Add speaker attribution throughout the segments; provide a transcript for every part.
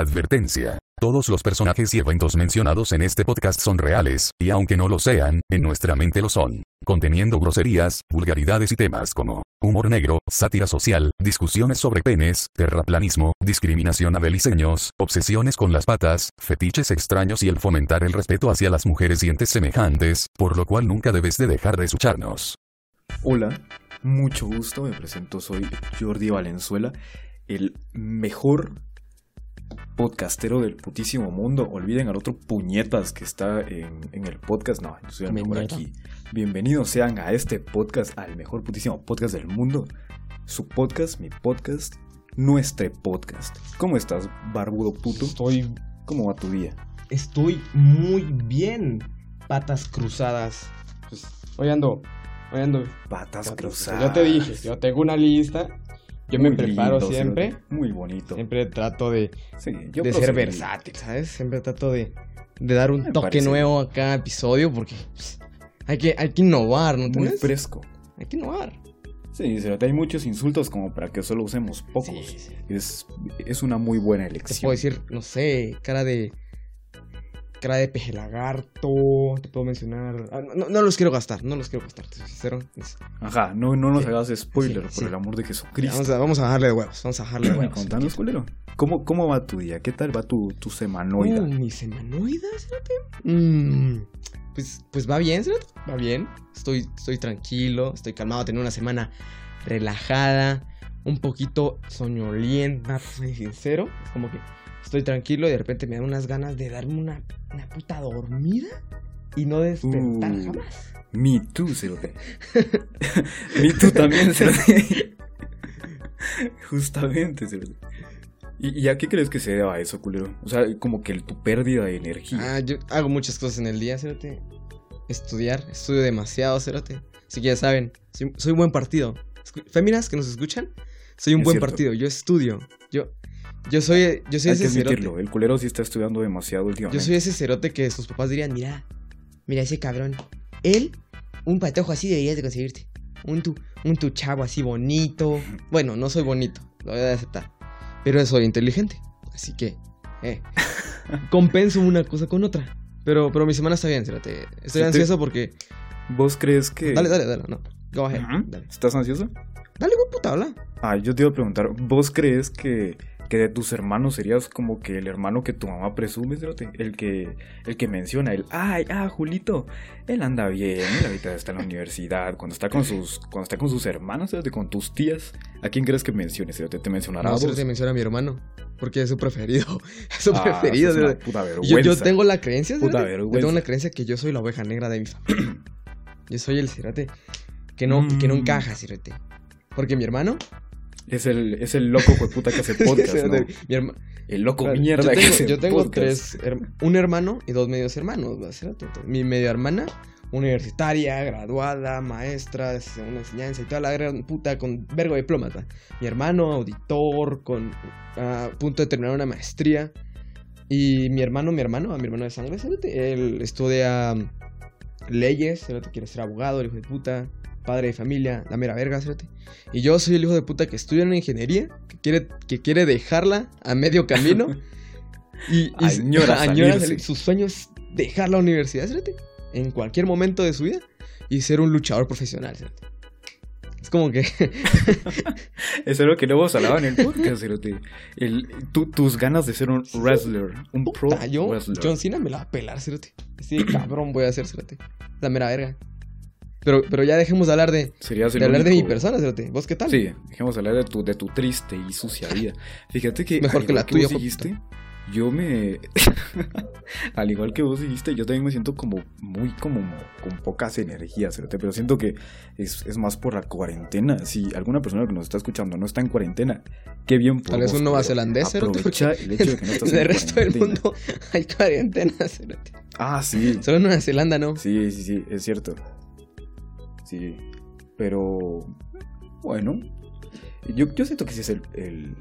Speaker 1: Advertencia. Todos los personajes y eventos mencionados en este podcast son reales, y aunque no lo sean, en nuestra mente lo son, conteniendo groserías, vulgaridades y temas como humor negro, sátira social, discusiones sobre penes, terraplanismo, discriminación a beliceños, obsesiones con las patas, fetiches extraños y el fomentar el respeto hacia las mujeres y entes semejantes, por lo cual nunca debes de dejar de escucharnos.
Speaker 2: Hola, mucho gusto, me presento, soy Jordi Valenzuela, el mejor podcastero del putísimo mundo. Olviden al otro puñetas que está en, en el podcast. No, yo soy el mejor aquí. Bienvenidos sean a este podcast, al mejor putísimo podcast del mundo. Su podcast, mi podcast, nuestro podcast. ¿Cómo estás, barbudo puto?
Speaker 3: Estoy,
Speaker 2: ¿Cómo va tu día?
Speaker 3: estoy muy bien. Patas cruzadas. Pues, hoy ando, hoy ando.
Speaker 2: Patas
Speaker 3: patas
Speaker 2: cruzadas.
Speaker 3: Yo te dije, yo tengo una lista. Yo me preparo
Speaker 2: lindo,
Speaker 3: siempre.
Speaker 2: Muy bonito.
Speaker 3: Siempre trato de,
Speaker 2: Sí, yo
Speaker 3: de ser versátil, ¿sabes? Siempre trato de, de dar un
Speaker 2: Me
Speaker 3: toque
Speaker 2: parece.
Speaker 3: nuevo a cada episodio porque hay, que, hay que innovar, ¿no
Speaker 2: Muy fresco.
Speaker 3: Hay que innovar.
Speaker 2: Sí, hay muchos insultos como para que solo usemos pocos.
Speaker 3: Sí, sí.
Speaker 2: Es, es una muy buena
Speaker 3: Te
Speaker 2: elección.
Speaker 3: puedo decir, no sé, cara de. Cara de peje lagarto. Te puedo mencionar. ah, No, no los quiero gastar, no los quiero gastar, te soy sincero. Es-
Speaker 2: Ajá, no, no nos
Speaker 3: Sí.
Speaker 2: hagas spoiler,
Speaker 3: Sí,
Speaker 2: por
Speaker 3: sí.
Speaker 2: el amor de Jesucristo.
Speaker 3: Vamos a, vamos a bajarle de huevos, vamos a bajarle de huevos.
Speaker 2: Contanos, culero. ¿Cómo, ¿Cómo va tu día? ¿Qué tal va tu, tu semanoida?
Speaker 3: Uh, mi semanoida, espérate. Mm, pues, pues va bien, espérate, Va bien. Estoy, estoy tranquilo, estoy calmado. Tener una semana relajada, un poquito soñolienta, ser sincero. Es como que estoy tranquilo y de repente me dan unas ganas de darme una, una puta dormida y no despertar
Speaker 2: Uh.
Speaker 3: jamás.
Speaker 2: Me too, cerote. Me too también, cerote. Justamente, cerote. ¿Y, ¿Y a qué crees que se deba eso, culero? O sea, como que el- tu pérdida de energía.
Speaker 3: Ah, yo hago muchas cosas en el día, Cerote. Estudiar, estudio demasiado, Cerote. Así que ya saben, soy, soy un buen partido. Féminas que nos escuchan, soy un
Speaker 2: Es
Speaker 3: buen
Speaker 2: cierto.
Speaker 3: partido. Yo estudio. Yo, yo soy, yo soy
Speaker 2: Hay que
Speaker 3: ese cerote.
Speaker 2: admitirlo, el culero sí está estudiando demasiado últimamente.
Speaker 3: Yo soy ese cerote que sus papás dirían, mira, mira ese cabrón. Él, un patojo así deberías de conseguirte. Un tu, un tu chavo así bonito. Bueno, no soy bonito, lo voy a aceptar. Pero soy inteligente. Así que, eh, compenso una cosa con otra. Pero, pero mi semana está bien, cerote. Estoy
Speaker 2: te-
Speaker 3: ansioso porque...
Speaker 2: ¿Vos crees que...?
Speaker 3: Dale, dale, dale, no. Go ahead, dale.
Speaker 2: ¿Estás ansioso?
Speaker 3: Dale, güey, puta, habla.
Speaker 2: Ah, yo te iba a preguntar, ¿vos crees que, que de tus hermanos serías como que el hermano que tu mamá presume? El que, el que menciona, el, ay, ah, Julito, él anda bien, él ahorita está en la universidad, cuando está con sus, cuando está con sus hermanos, con tus tías, ¿a quién crees que mencione, cerote? ¿Te mencionará
Speaker 3: No,
Speaker 2: a vos?
Speaker 3: cerote menciona a mi hermano. Porque es su preferido. Es su
Speaker 2: Ah,
Speaker 3: preferido,
Speaker 2: una
Speaker 3: cerote.
Speaker 2: puta
Speaker 3: Yo,
Speaker 2: vergüenza.
Speaker 3: yo tengo la creencia,
Speaker 2: Puta
Speaker 3: Yo tengo la creencia que yo soy la oveja negra de mi familia. yo soy el cerote que no, que no
Speaker 2: Mm.
Speaker 3: encaja, cerote. Porque mi hermano...
Speaker 2: Es el, es el loco puta que hace podcast, ¿no?
Speaker 3: cerote, mi herma-
Speaker 2: El loco
Speaker 3: Claro,
Speaker 2: mierda
Speaker 3: yo
Speaker 2: que
Speaker 3: tengo,
Speaker 2: hace
Speaker 3: yo tengo
Speaker 2: podcast.
Speaker 3: tres, her- un hermano y dos medios hermanos, mi medio hermana, universitaria, graduada, maestra segunda enseñanza y toda la gran puta con vergo ¿va? Mi hermano, auditor, con a punto de terminar una maestría. Y mi hermano, mi hermano, mi hermano de sangre, él estudia leyes, cerote, quiere ser abogado, el hijo de puta, padre de familia, la mera verga, cerote. Y yo soy el hijo de puta que estudia en ingeniería, que quiere, que quiere dejarla a medio camino. Y, y
Speaker 2: Añora
Speaker 3: añora salir. sus sueños dejar la universidad, cerote, en cualquier momento de su vida y ser un luchador profesional, cerote. Es como que
Speaker 2: Eso es lo que no hemos hablado en el podcast. El, tú- tus ganas de ser un wrestler, un pro
Speaker 3: puta, yo,
Speaker 2: wrestler.
Speaker 3: John Cena me la va a pelar, cerote. De cabrón voy a hacer, cerote. La mera verga. Pero, pero ya dejemos de hablar de,
Speaker 2: Serías
Speaker 3: de hablar de mi persona, cerote. ¿Vos qué tal?
Speaker 2: Sí, dejemos hablar de tu, de tu triste y sucia vida. Fíjate que.
Speaker 3: Mejor que la
Speaker 2: igual
Speaker 3: tuya, de
Speaker 2: dijiste, yo me. al igual que vos dijiste, yo también me siento como muy como con pocas energías, pero siento que es, es más por la cuarentena. Si alguna persona que nos está escuchando no está en cuarentena, qué bien por
Speaker 3: Tal vez un cerote,
Speaker 2: Aprovecha el hecho de que no estás
Speaker 3: En el resto del
Speaker 2: cuarentena.
Speaker 3: mundo hay cuarentena, cerote.
Speaker 2: Ah, sí.
Speaker 3: Solo en Nueva Zelanda, ¿no?
Speaker 2: Sí, sí, sí, es cierto. Sí, pero bueno, yo, yo siento que sí es el, el,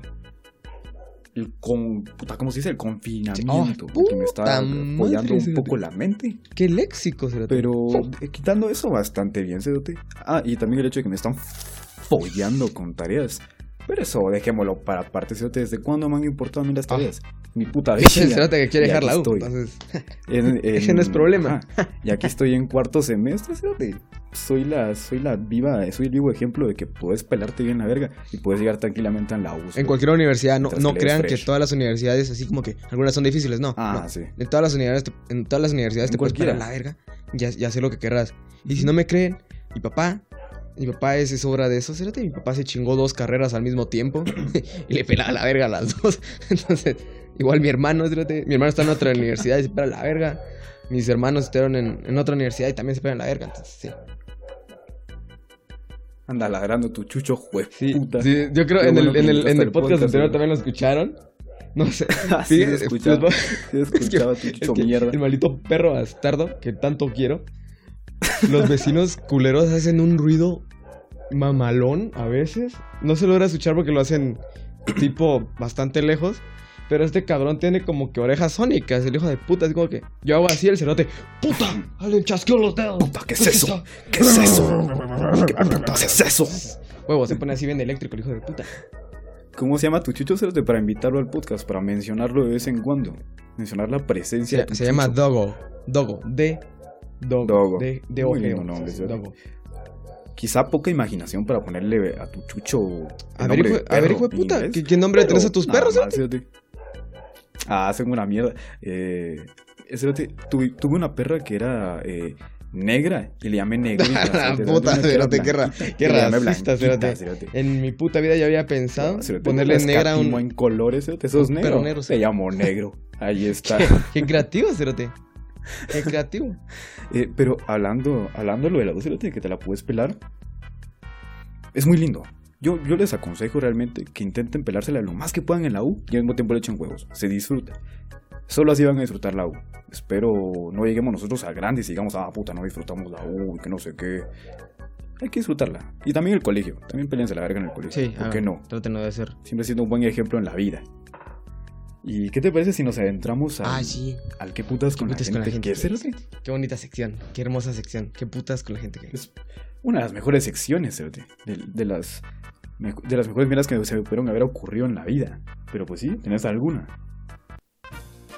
Speaker 2: el con, puta, ¿cómo se dice? El confinamiento
Speaker 3: Oh,
Speaker 2: que me está apoyando un poco la mente.
Speaker 3: Qué léxico, cerote.
Speaker 2: Pero eh, quitando eso bastante bien, Cedote. Ah, y también el hecho de que me están follando con tareas. Pero eso dejémoslo para aparte, Cedote. ¿Desde cuándo me han importado a mí las
Speaker 3: Ah.
Speaker 2: Mi puta vida.
Speaker 3: Ese cerote que quiere
Speaker 2: Y
Speaker 3: dejar la U.
Speaker 2: estoy.
Speaker 3: Entonces,
Speaker 2: En-
Speaker 3: Ese no es problema.
Speaker 2: Ajá. Y aquí estoy en cuarto semestre, cerote. Soy la, soy la viva, soy el vivo ejemplo de que puedes pelarte bien la verga y puedes llegar tranquilamente a la U.
Speaker 3: en cualquier universidad, no, no crean que todas las universidades, así como que algunas son difíciles, no.
Speaker 2: Ah,
Speaker 3: no.
Speaker 2: sí.
Speaker 3: En todas las universidades, te- en todas las universidades
Speaker 2: En
Speaker 3: te puedes parar la verga. Ya, ya sé lo que querrás. Y si no me creen, mi papá, mi papá es, es obra de eso, cerote. Mi papá se chingó dos carreras al mismo tiempo y le pelaba la verga a las dos. Entonces, igual mi hermano, mi hermano está en otra universidad y se pela la verga. Mis hermanos estuvieron en, en otra universidad y también se pelan la verga. Entonces, sí.
Speaker 2: Anda ladrando tu chucho, jue
Speaker 3: Sí, yo creo en el,
Speaker 2: bueno
Speaker 3: en el, en podcast
Speaker 2: podcast,
Speaker 3: anterior también lo escucharon. No sé.
Speaker 2: Ah, sí,
Speaker 3: les
Speaker 2: Sí, he escuchado tu
Speaker 3: Es
Speaker 2: chucho
Speaker 3: que
Speaker 2: mierda.
Speaker 3: El maldito perro bastardo que tanto quiero. Los vecinos culeros hacen un ruido mamalón a veces. No se logra escuchar porque lo hacen tipo bastante lejos. Pero este cabrón tiene como que orejas sónicas, el hijo de puta. Es como que yo hago así el cerote. ¡Puta! ¡Alguien chasqueó los dedos!
Speaker 2: Puta, ¿qué es eso? ¿Qué es eso? ¿Qué putas es eso?
Speaker 3: Huevo, se pone así bien eléctrico el hijo de puta.
Speaker 2: ¿Cómo se llama tu chucho cerote para invitarlo al podcast? Para mencionarlo de vez en cuando. Mencionar la presencia
Speaker 3: Se,
Speaker 2: de tu
Speaker 3: se llama. Dogo. Dogo. De. Dogo.
Speaker 2: Dogo.
Speaker 3: De, de
Speaker 2: Muy
Speaker 3: ojeo.
Speaker 2: lindo nombre, ¿sí?
Speaker 3: Dogo.
Speaker 2: Quizá poca imaginación para ponerle a tu chucho.
Speaker 3: A ver, hijo,
Speaker 2: de
Speaker 3: a ver,
Speaker 2: perro
Speaker 3: hijo de
Speaker 2: en
Speaker 3: puta. ¿Qué, qué nombre le
Speaker 2: pero
Speaker 3: tenés a tus
Speaker 2: nada
Speaker 3: perros?
Speaker 2: Ah, hacen una mierda. Eh, tuve, tuve una perra que era eh, negra y le llamé negrita.
Speaker 3: La puta, cerote, qué ra- qué racista, cerote. En mi puta vida yo había pensado
Speaker 2: No, cerote,
Speaker 3: ponerle negra un.
Speaker 2: en colores, cerote. ¿Sos negro?
Speaker 3: negro,
Speaker 2: Te llamo negro. Ahí está.
Speaker 3: Qué, qué creativo, cerote. Qué creativo.
Speaker 2: Eh, pero hablando, hablando de lo de la luz, cerote, que te la puedes pelar. Es muy lindo. Yo, yo les aconsejo realmente que intenten pelársela lo más que puedan en la U y al mismo tiempo le echen huevos. Se disfruta. Solo así van a disfrutar la U. Espero no lleguemos nosotros a grandes y digamos, ah, puta, no disfrutamos la U y que no sé qué. Hay que disfrutarla. Y también el colegio. También peleense la verga en el colegio.
Speaker 3: Sí,
Speaker 2: ¿Por
Speaker 3: ah,
Speaker 2: qué no?
Speaker 3: Traten de hacer.
Speaker 2: Siempre siendo un buen ejemplo en la vida. ¿Y qué te parece si nos adentramos al,
Speaker 3: Ah, sí.
Speaker 2: al qué putas con,
Speaker 3: putas
Speaker 2: la,
Speaker 3: con la
Speaker 2: gente? ¿Qué?
Speaker 3: Qué bonita sección. Qué hermosa sección. Qué putas con la gente que.
Speaker 2: Es una de las mejores secciones, cerote, de, de las de las mejores mierdas que se pudieron haber ocurrido en la vida. Pero pues sí, ¿tenés alguna?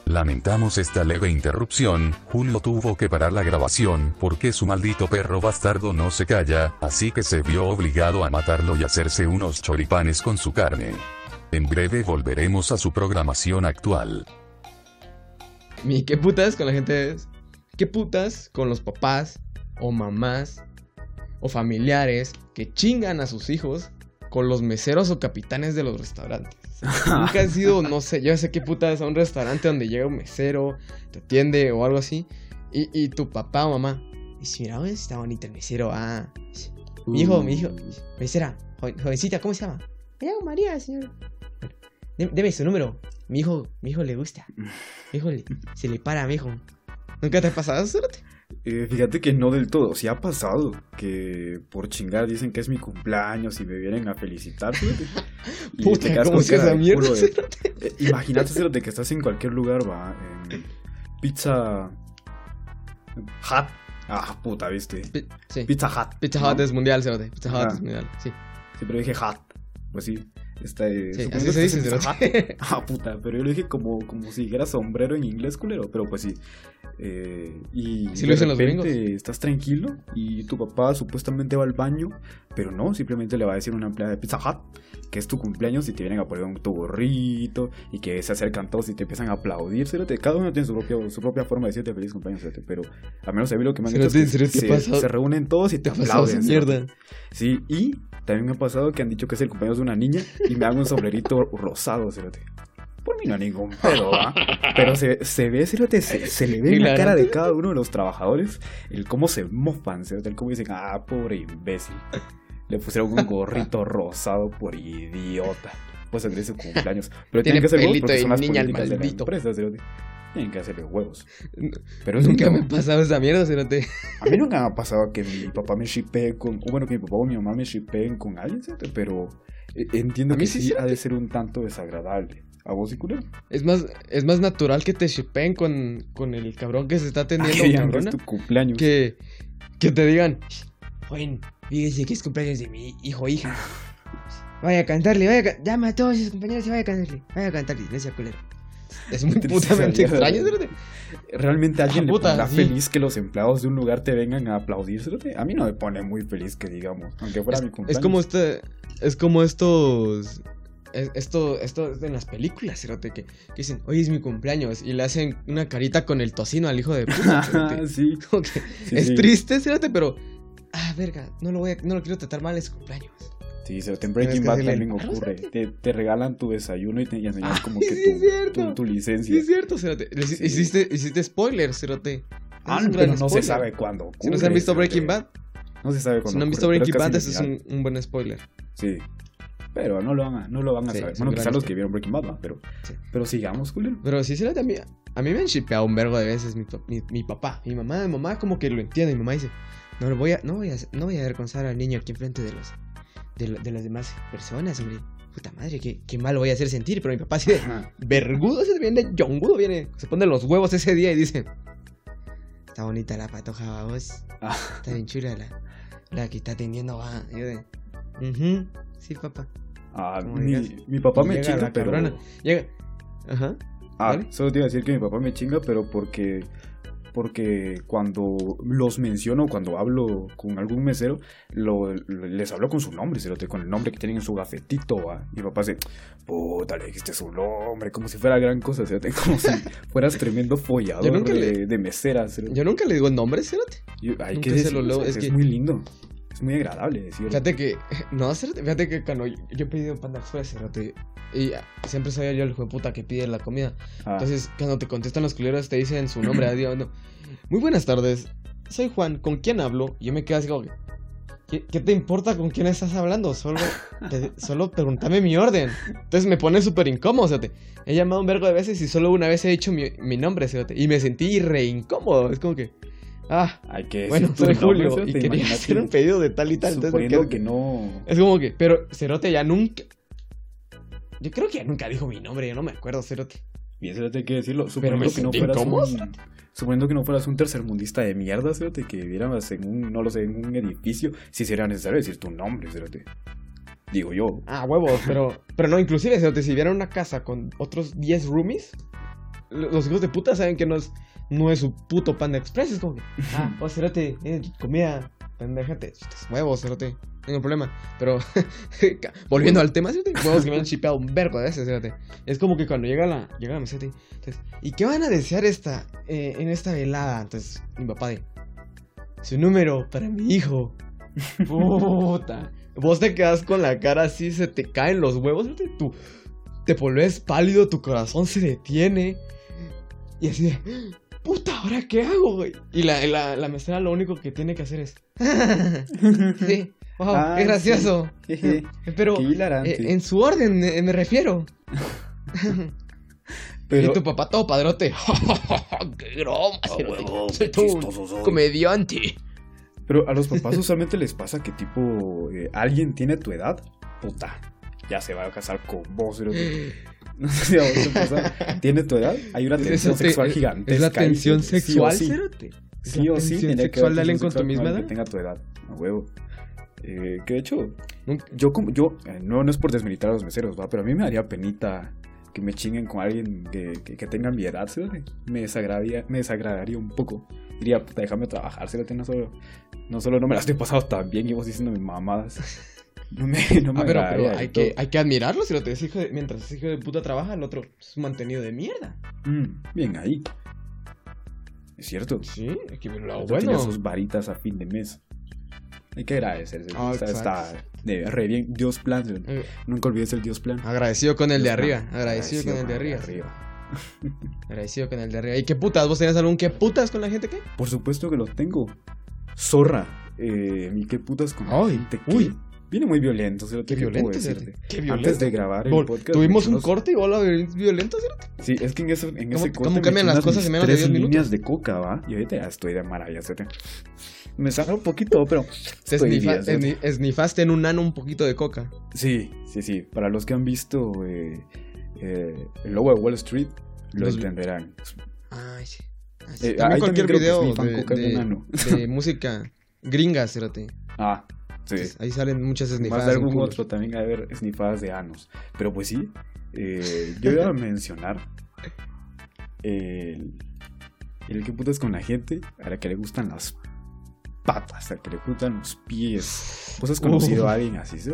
Speaker 1: Lamentamos esta leve interrupción, Julio tuvo que parar la grabación porque su maldito perro bastardo no se calla, así que se vio obligado a matarlo y hacerse unos choripanes con su carne. En breve volveremos a su programación actual.
Speaker 3: Mi qué putas con la gente es. ¿Qué putas con los papás o mamás o familiares que chingan a sus hijos con los meseros o capitanes de los restaurantes? Nunca han sido, no sé, yo sé qué putas a un restaurante donde llega un mesero, te atiende o algo así, y, y tu papá o mamá. Dice, mira, oye, está bonito el mesero, ah. Mi hijo, mi hijo, mesera, joven- jovencita, ¿cómo se llama? Me llamo María, señor. Deme, su número. Mi hijo, mi hijo le gusta. Mi hijo le- se le para mi hijo. ¿Nunca te ha pasado cerote?
Speaker 2: Eh, fíjate que no del todo. Sí ha pasado que por chingar dicen que es mi cumpleaños y me vienen a felicitar. Y
Speaker 3: Puta,
Speaker 2: te quedas
Speaker 3: ¿cómo
Speaker 2: con
Speaker 3: esa
Speaker 2: de
Speaker 3: mierda?
Speaker 2: culo de-? Eh, Imagínate cerote, que estás en cualquier lugar, va. En pizza. Hut. Ah, puta, viste.
Speaker 3: Sí.
Speaker 2: Pizza Hut.
Speaker 3: Pizza
Speaker 2: ¿no?
Speaker 3: Hut es mundial, cerote. Pizza Hut
Speaker 2: Ajá.
Speaker 3: es mundial, sí.
Speaker 2: Siempre dije Hut. Pues sí. Está, eh,
Speaker 3: Sí, así se dice.
Speaker 2: Ah, puta, pero yo lo dije como, como si dijera sombrero en inglés, culero. Pero pues sí. Eh, y
Speaker 3: Sí lo
Speaker 2: de
Speaker 3: dicen los
Speaker 2: repente
Speaker 3: gringos.
Speaker 2: estás tranquilo y tu papá supuestamente va al baño, pero no, simplemente le va a decir a una empleada de Pizza Hut que es tu cumpleaños y te vienen a poner un tu gorrito y que se acercan todos y te empiezan a aplaudir. cerote. Cada uno tiene su, propio, su propia forma de decirte feliz cumpleaños, cerote, pero al menos a mí lo que me han dicho es que
Speaker 3: cerote, ¿qué
Speaker 2: se, se reúnen todos y te,
Speaker 3: ¿Te
Speaker 2: aplauden.
Speaker 3: mierda?
Speaker 2: Sí, y también me ha pasado que han dicho que es el cumpleaños de una niña y me hago un sombrerito rosado, cerote. Por mí no hay ningún pedo, ¿ah? Pero se, se ve, cerote, se, se le ve en la cara de cada uno de los trabajadores el cómo se mofan, cerote, el cómo dicen, ah, pobre imbécil. Le pusieron un gorrito rosado por idiota. Pues tendría su cumpleaños. Pero
Speaker 3: Tiene
Speaker 2: tienen que
Speaker 3: pelito
Speaker 2: porque son las políticas de la empresa, cerote. Tienen que hacerle huevos. Pero es
Speaker 3: Nunca me ha pasado esa mierda, cerote.
Speaker 2: A mí nunca me ha pasado que mi papá me shippee con. o Bueno, que mi papá o mi mamá me shippeen con alguien. Pero eh, entiendo
Speaker 3: A mí
Speaker 2: que
Speaker 3: sí,
Speaker 2: sí, ha de ser un tanto desagradable. ¿A vos y culero?
Speaker 3: Es más, es más natural que te shippeen con, con el cabrón que se está
Speaker 2: Ah,
Speaker 3: atendiendo,
Speaker 2: que es tu cumpleaños.
Speaker 3: que, que te digan, joven, fíjese que es cumpleaños de mi hijo o hija. Vaya a cantarle, vaya a llama a todos sus compañeros y vaya a cantarle, vaya a cantarle, no sea culero. Es muy putamente extraño, cerote.
Speaker 2: ¿Realmente alguien
Speaker 3: Ah,
Speaker 2: le pondrá
Speaker 3: sí.
Speaker 2: feliz que los empleados de un lugar te vengan a aplaudir? cerote? A mí no me pone muy feliz que digamos, aunque fuera
Speaker 3: Es,
Speaker 2: mi
Speaker 3: es
Speaker 2: cumpleaños.
Speaker 3: como este. Es como estos. es- Esto, esto es en las películas, cerote, que, que dicen, hoy es mi cumpleaños, y le hacen una carita con el tocino al hijo de puta.
Speaker 2: sí, sí,
Speaker 3: es
Speaker 2: sí.
Speaker 3: triste, cerote, pero. Ah, verga, no lo, voy a- no lo quiero tratar mal, es cumpleaños.
Speaker 2: Sí, en Breaking Bad también
Speaker 3: "Paro,
Speaker 2: ocurre.
Speaker 3: cerote".
Speaker 2: Te, te regalan tu desayuno y te y enseñas
Speaker 3: Ay,
Speaker 2: como que
Speaker 3: sí,
Speaker 2: tu, tu, tu licencia.
Speaker 3: Sí, es cierto, cerote.
Speaker 2: Sí.
Speaker 3: Hiciste, hiciste spoiler, cerote.
Speaker 2: Ah, pero no se sabe cuándo ocurre.
Speaker 3: Si no se han visto. Breaking Bad,
Speaker 2: No se sabe cuándo
Speaker 3: si no han visto
Speaker 2: ocurre,
Speaker 3: Breaking Bad, ese es un, un buen spoiler.
Speaker 2: Sí. Pero no lo van a, no lo van a
Speaker 3: Sí,
Speaker 2: saber. Bueno, quizás los que vieron Breaking Bad, pero, pero sigamos, Julio.
Speaker 3: Pero sí, cerote, a mí, a mí me han shipeado un vergo de veces mi, mi, mi papá. Mi mamá, mi mamá como que lo entiende. Mi mamá dice, no, lo voy a, no, voy a, no voy a avergonzar al niño aquí enfrente de los de, lo- de las demás personas, hombre. Puta madre, qué, qué mal voy a hacer sentir. Pero mi papá así de vergudo, se viene yongudo, viene, se pone los huevos ese día y dice, está bonita la patoja, vos.
Speaker 2: Ah.
Speaker 3: Está bien chula la, la que está atendiendo, va. Y yo de, "Ujú, sí, papá.
Speaker 2: Ah, mi,
Speaker 3: digas.
Speaker 2: mi papá me
Speaker 3: llega
Speaker 2: chinga, pero...
Speaker 3: Llega, ajá.
Speaker 2: Ah,
Speaker 3: ¿Vale?
Speaker 2: solo te iba a decir que mi papá me chinga, pero porque porque cuando los menciono, cuando hablo con algún mesero, lo, les hablo con su nombre, cerote, con el nombre que tienen en su gafetito, ¿va? Y mi papá dice, puta, le dijiste su nombre, como si fuera gran cosa, cerote, como si fueras tremendo follador
Speaker 3: Yo nunca
Speaker 2: de,
Speaker 3: le-
Speaker 2: de mesera.
Speaker 3: Yo nunca le digo nombre, cerote.
Speaker 2: Yo- hay
Speaker 3: nunca
Speaker 2: que
Speaker 3: se lo
Speaker 2: decirlo,
Speaker 3: leo,
Speaker 2: cerote,
Speaker 3: es
Speaker 2: es,
Speaker 3: que-
Speaker 2: muy lindo, es muy agradable decirlo.
Speaker 3: Fíjate que, no, fíjate que cuando yo, yo he pedido Panda Express, cerote, y ah, siempre soy yo el hijo de puta que pide la comida.
Speaker 2: Ah,
Speaker 3: Entonces, cuando te contestan los culeros, te dicen su nombre. adiós, no. Muy buenas tardes, soy Juan, ¿con quién hablo? Y yo me quedo así como ¿qué, qué te importa con quién estás hablando? Solo, pe- solo pregúntame mi orden. Entonces me pone súper incómodo, cerote. He llamado un vergo de veces y solo una vez he dicho mi, mi nombre, cerote. Y me sentí re incómodo. Es como que, ah,
Speaker 2: hay que
Speaker 3: bueno, soy Julio y quería hacer un pedido de tal y tal. Entonces
Speaker 2: que no...
Speaker 3: es como que, pero Cerote ya nunca. Yo creo que ya nunca dijo mi nombre, yo no me acuerdo, Cerote.
Speaker 2: Bien, eso hay que decirlo. Suponiendo que no fueras
Speaker 3: incómodo,
Speaker 2: un... Suponiendo que no fueras un tercermundista de mierda, Cerote, que vivieras en un, no lo sé, en un edificio, si sería necesario decir tu nombre, Cerote. Digo yo.
Speaker 3: Ah, huevos, pero. Pero no, inclusive, Cerote, si viera una casa con otros 10 roomies, lo- los hijos de puta saben que no es, no es su puto Panda Express. Es como que, ah, oh, Cerote, eh, comida, pendejate. Huevos, Cerote, tengo problema. Pero, volviendo al tema, Cerote, huevos que me han chipeado un vergo de veces, Cerote. Es como que cuando llega la, llega la entonces, ¿y qué van a desear esta, eh, en esta velada? Entonces, mi papá de, su número para mi hijo. Puta. Vos te quedas con la cara así, se te caen los huevos, ¿sí? tú te volvés pálido, tu corazón se detiene. Y así de, puta, ¿ahora qué hago, güey? Y la, la, la mesera lo único que tiene que hacer es, sí, wow,
Speaker 2: Ah,
Speaker 3: qué gracioso.
Speaker 2: Jeje,
Speaker 3: Pero
Speaker 2: Qué hilarante.
Speaker 3: eh, en su orden eh, me refiero.
Speaker 2: Pero,
Speaker 3: Y tu papá todo padrote. ¡Qué broma!
Speaker 2: Ah,
Speaker 3: cerote.
Speaker 2: huevo,
Speaker 3: Soy
Speaker 2: soy.
Speaker 3: comediante.
Speaker 2: pero a los papás usualmente les pasa que tipo, eh, alguien tiene tu edad, puta, ya se va a casar con vos, Cerote. No sé si a vos te pasa. Tiene tu edad, hay una tensión
Speaker 3: te-
Speaker 2: sexual gigantesca.
Speaker 3: Es la tensión
Speaker 2: sí o
Speaker 3: sexual,
Speaker 2: sí. o sí, tiene que
Speaker 3: sexual con tu misma edad.
Speaker 2: que tenga tu edad, a huevo. Eh, que de hecho, yo como yo, eh, no, no es por desmilitar a los meseros, ¿va? pero a mí me daría penita que me chinguen con alguien que, que, que tenga mi edad, ¿sí? Me desagradaría, me desagradaría un poco. Diría, puta, déjame trabajar, ¿sí? no solo, no solo no me la estoy pasando tan bien y vos diciendo mis mamadas. No me, no me
Speaker 3: Ah, pero, hay, que, hay que admirarlo. Si lo te hijo de- mientras ese hijo de puta trabaja, el otro es mantenido de mierda.
Speaker 2: Mm, bien ahí. Es cierto.
Speaker 3: Sí, es que lo
Speaker 2: otro tiene
Speaker 3: bueno.
Speaker 2: sus varitas a fin de mes. Hay que agradecerse.
Speaker 3: Ah,
Speaker 2: está, está de re bien. Dios plan.
Speaker 3: Eh,
Speaker 2: Nunca olvides el Dios plan.
Speaker 3: Agradecido con el de
Speaker 2: Dios
Speaker 3: arriba. Agradecido con el de arriba.
Speaker 2: arriba.
Speaker 3: Agradecido con el de arriba. ¿Y qué putas? ¿Vos tenías algún qué putas con la gente qué?
Speaker 2: Por supuesto que lo tengo. Zorra. Eh, mi qué putas con la
Speaker 3: Ay,
Speaker 2: gente que-
Speaker 3: uy.
Speaker 2: Viene muy violento, ¿sí?
Speaker 3: Qué
Speaker 2: ¿Qué puedo
Speaker 3: violento,
Speaker 2: decirte?
Speaker 3: cerote. Qué violento.
Speaker 2: Antes de grabar el
Speaker 3: Vol-
Speaker 2: podcast.
Speaker 3: Tuvimos un corte y lo violento, ¿cierto?
Speaker 2: Sí, es que en, eso, en
Speaker 3: ¿Cómo-
Speaker 2: ese
Speaker 3: cómo
Speaker 2: corte
Speaker 3: cambian las cosas en menos de
Speaker 2: tres
Speaker 3: 10 minutos?
Speaker 2: líneas de coca, ¿va? Y ahorita ya estoy de maravilla, ¿sí? Me saca un poquito, pero...
Speaker 3: Se esnifa-
Speaker 2: bien, ¿sí?
Speaker 3: esni- esnifaste en un nano un poquito de coca.
Speaker 2: Sí, sí, sí. Para los que han visto eh, eh, el logo de Wall Street, lo
Speaker 3: Los-
Speaker 2: entenderán.
Speaker 3: Ay, sí. Ay,
Speaker 2: Eh,
Speaker 3: También
Speaker 2: ahí
Speaker 3: cualquier
Speaker 2: también
Speaker 3: video de, de-
Speaker 2: ano.
Speaker 3: de música gringa, cerote.
Speaker 2: Ah, sí.
Speaker 3: Ahí salen muchas
Speaker 2: Más
Speaker 3: esnifadas.
Speaker 2: de algún otro también hay haber snifadas de anos. Pero pues sí, eh, yo iba a mencionar El, el que putas con la gente a la que le gustan las patas, a la que le gustan los pies. ¿Vos has conocido
Speaker 3: Uf.
Speaker 2: a alguien así? ¿sí?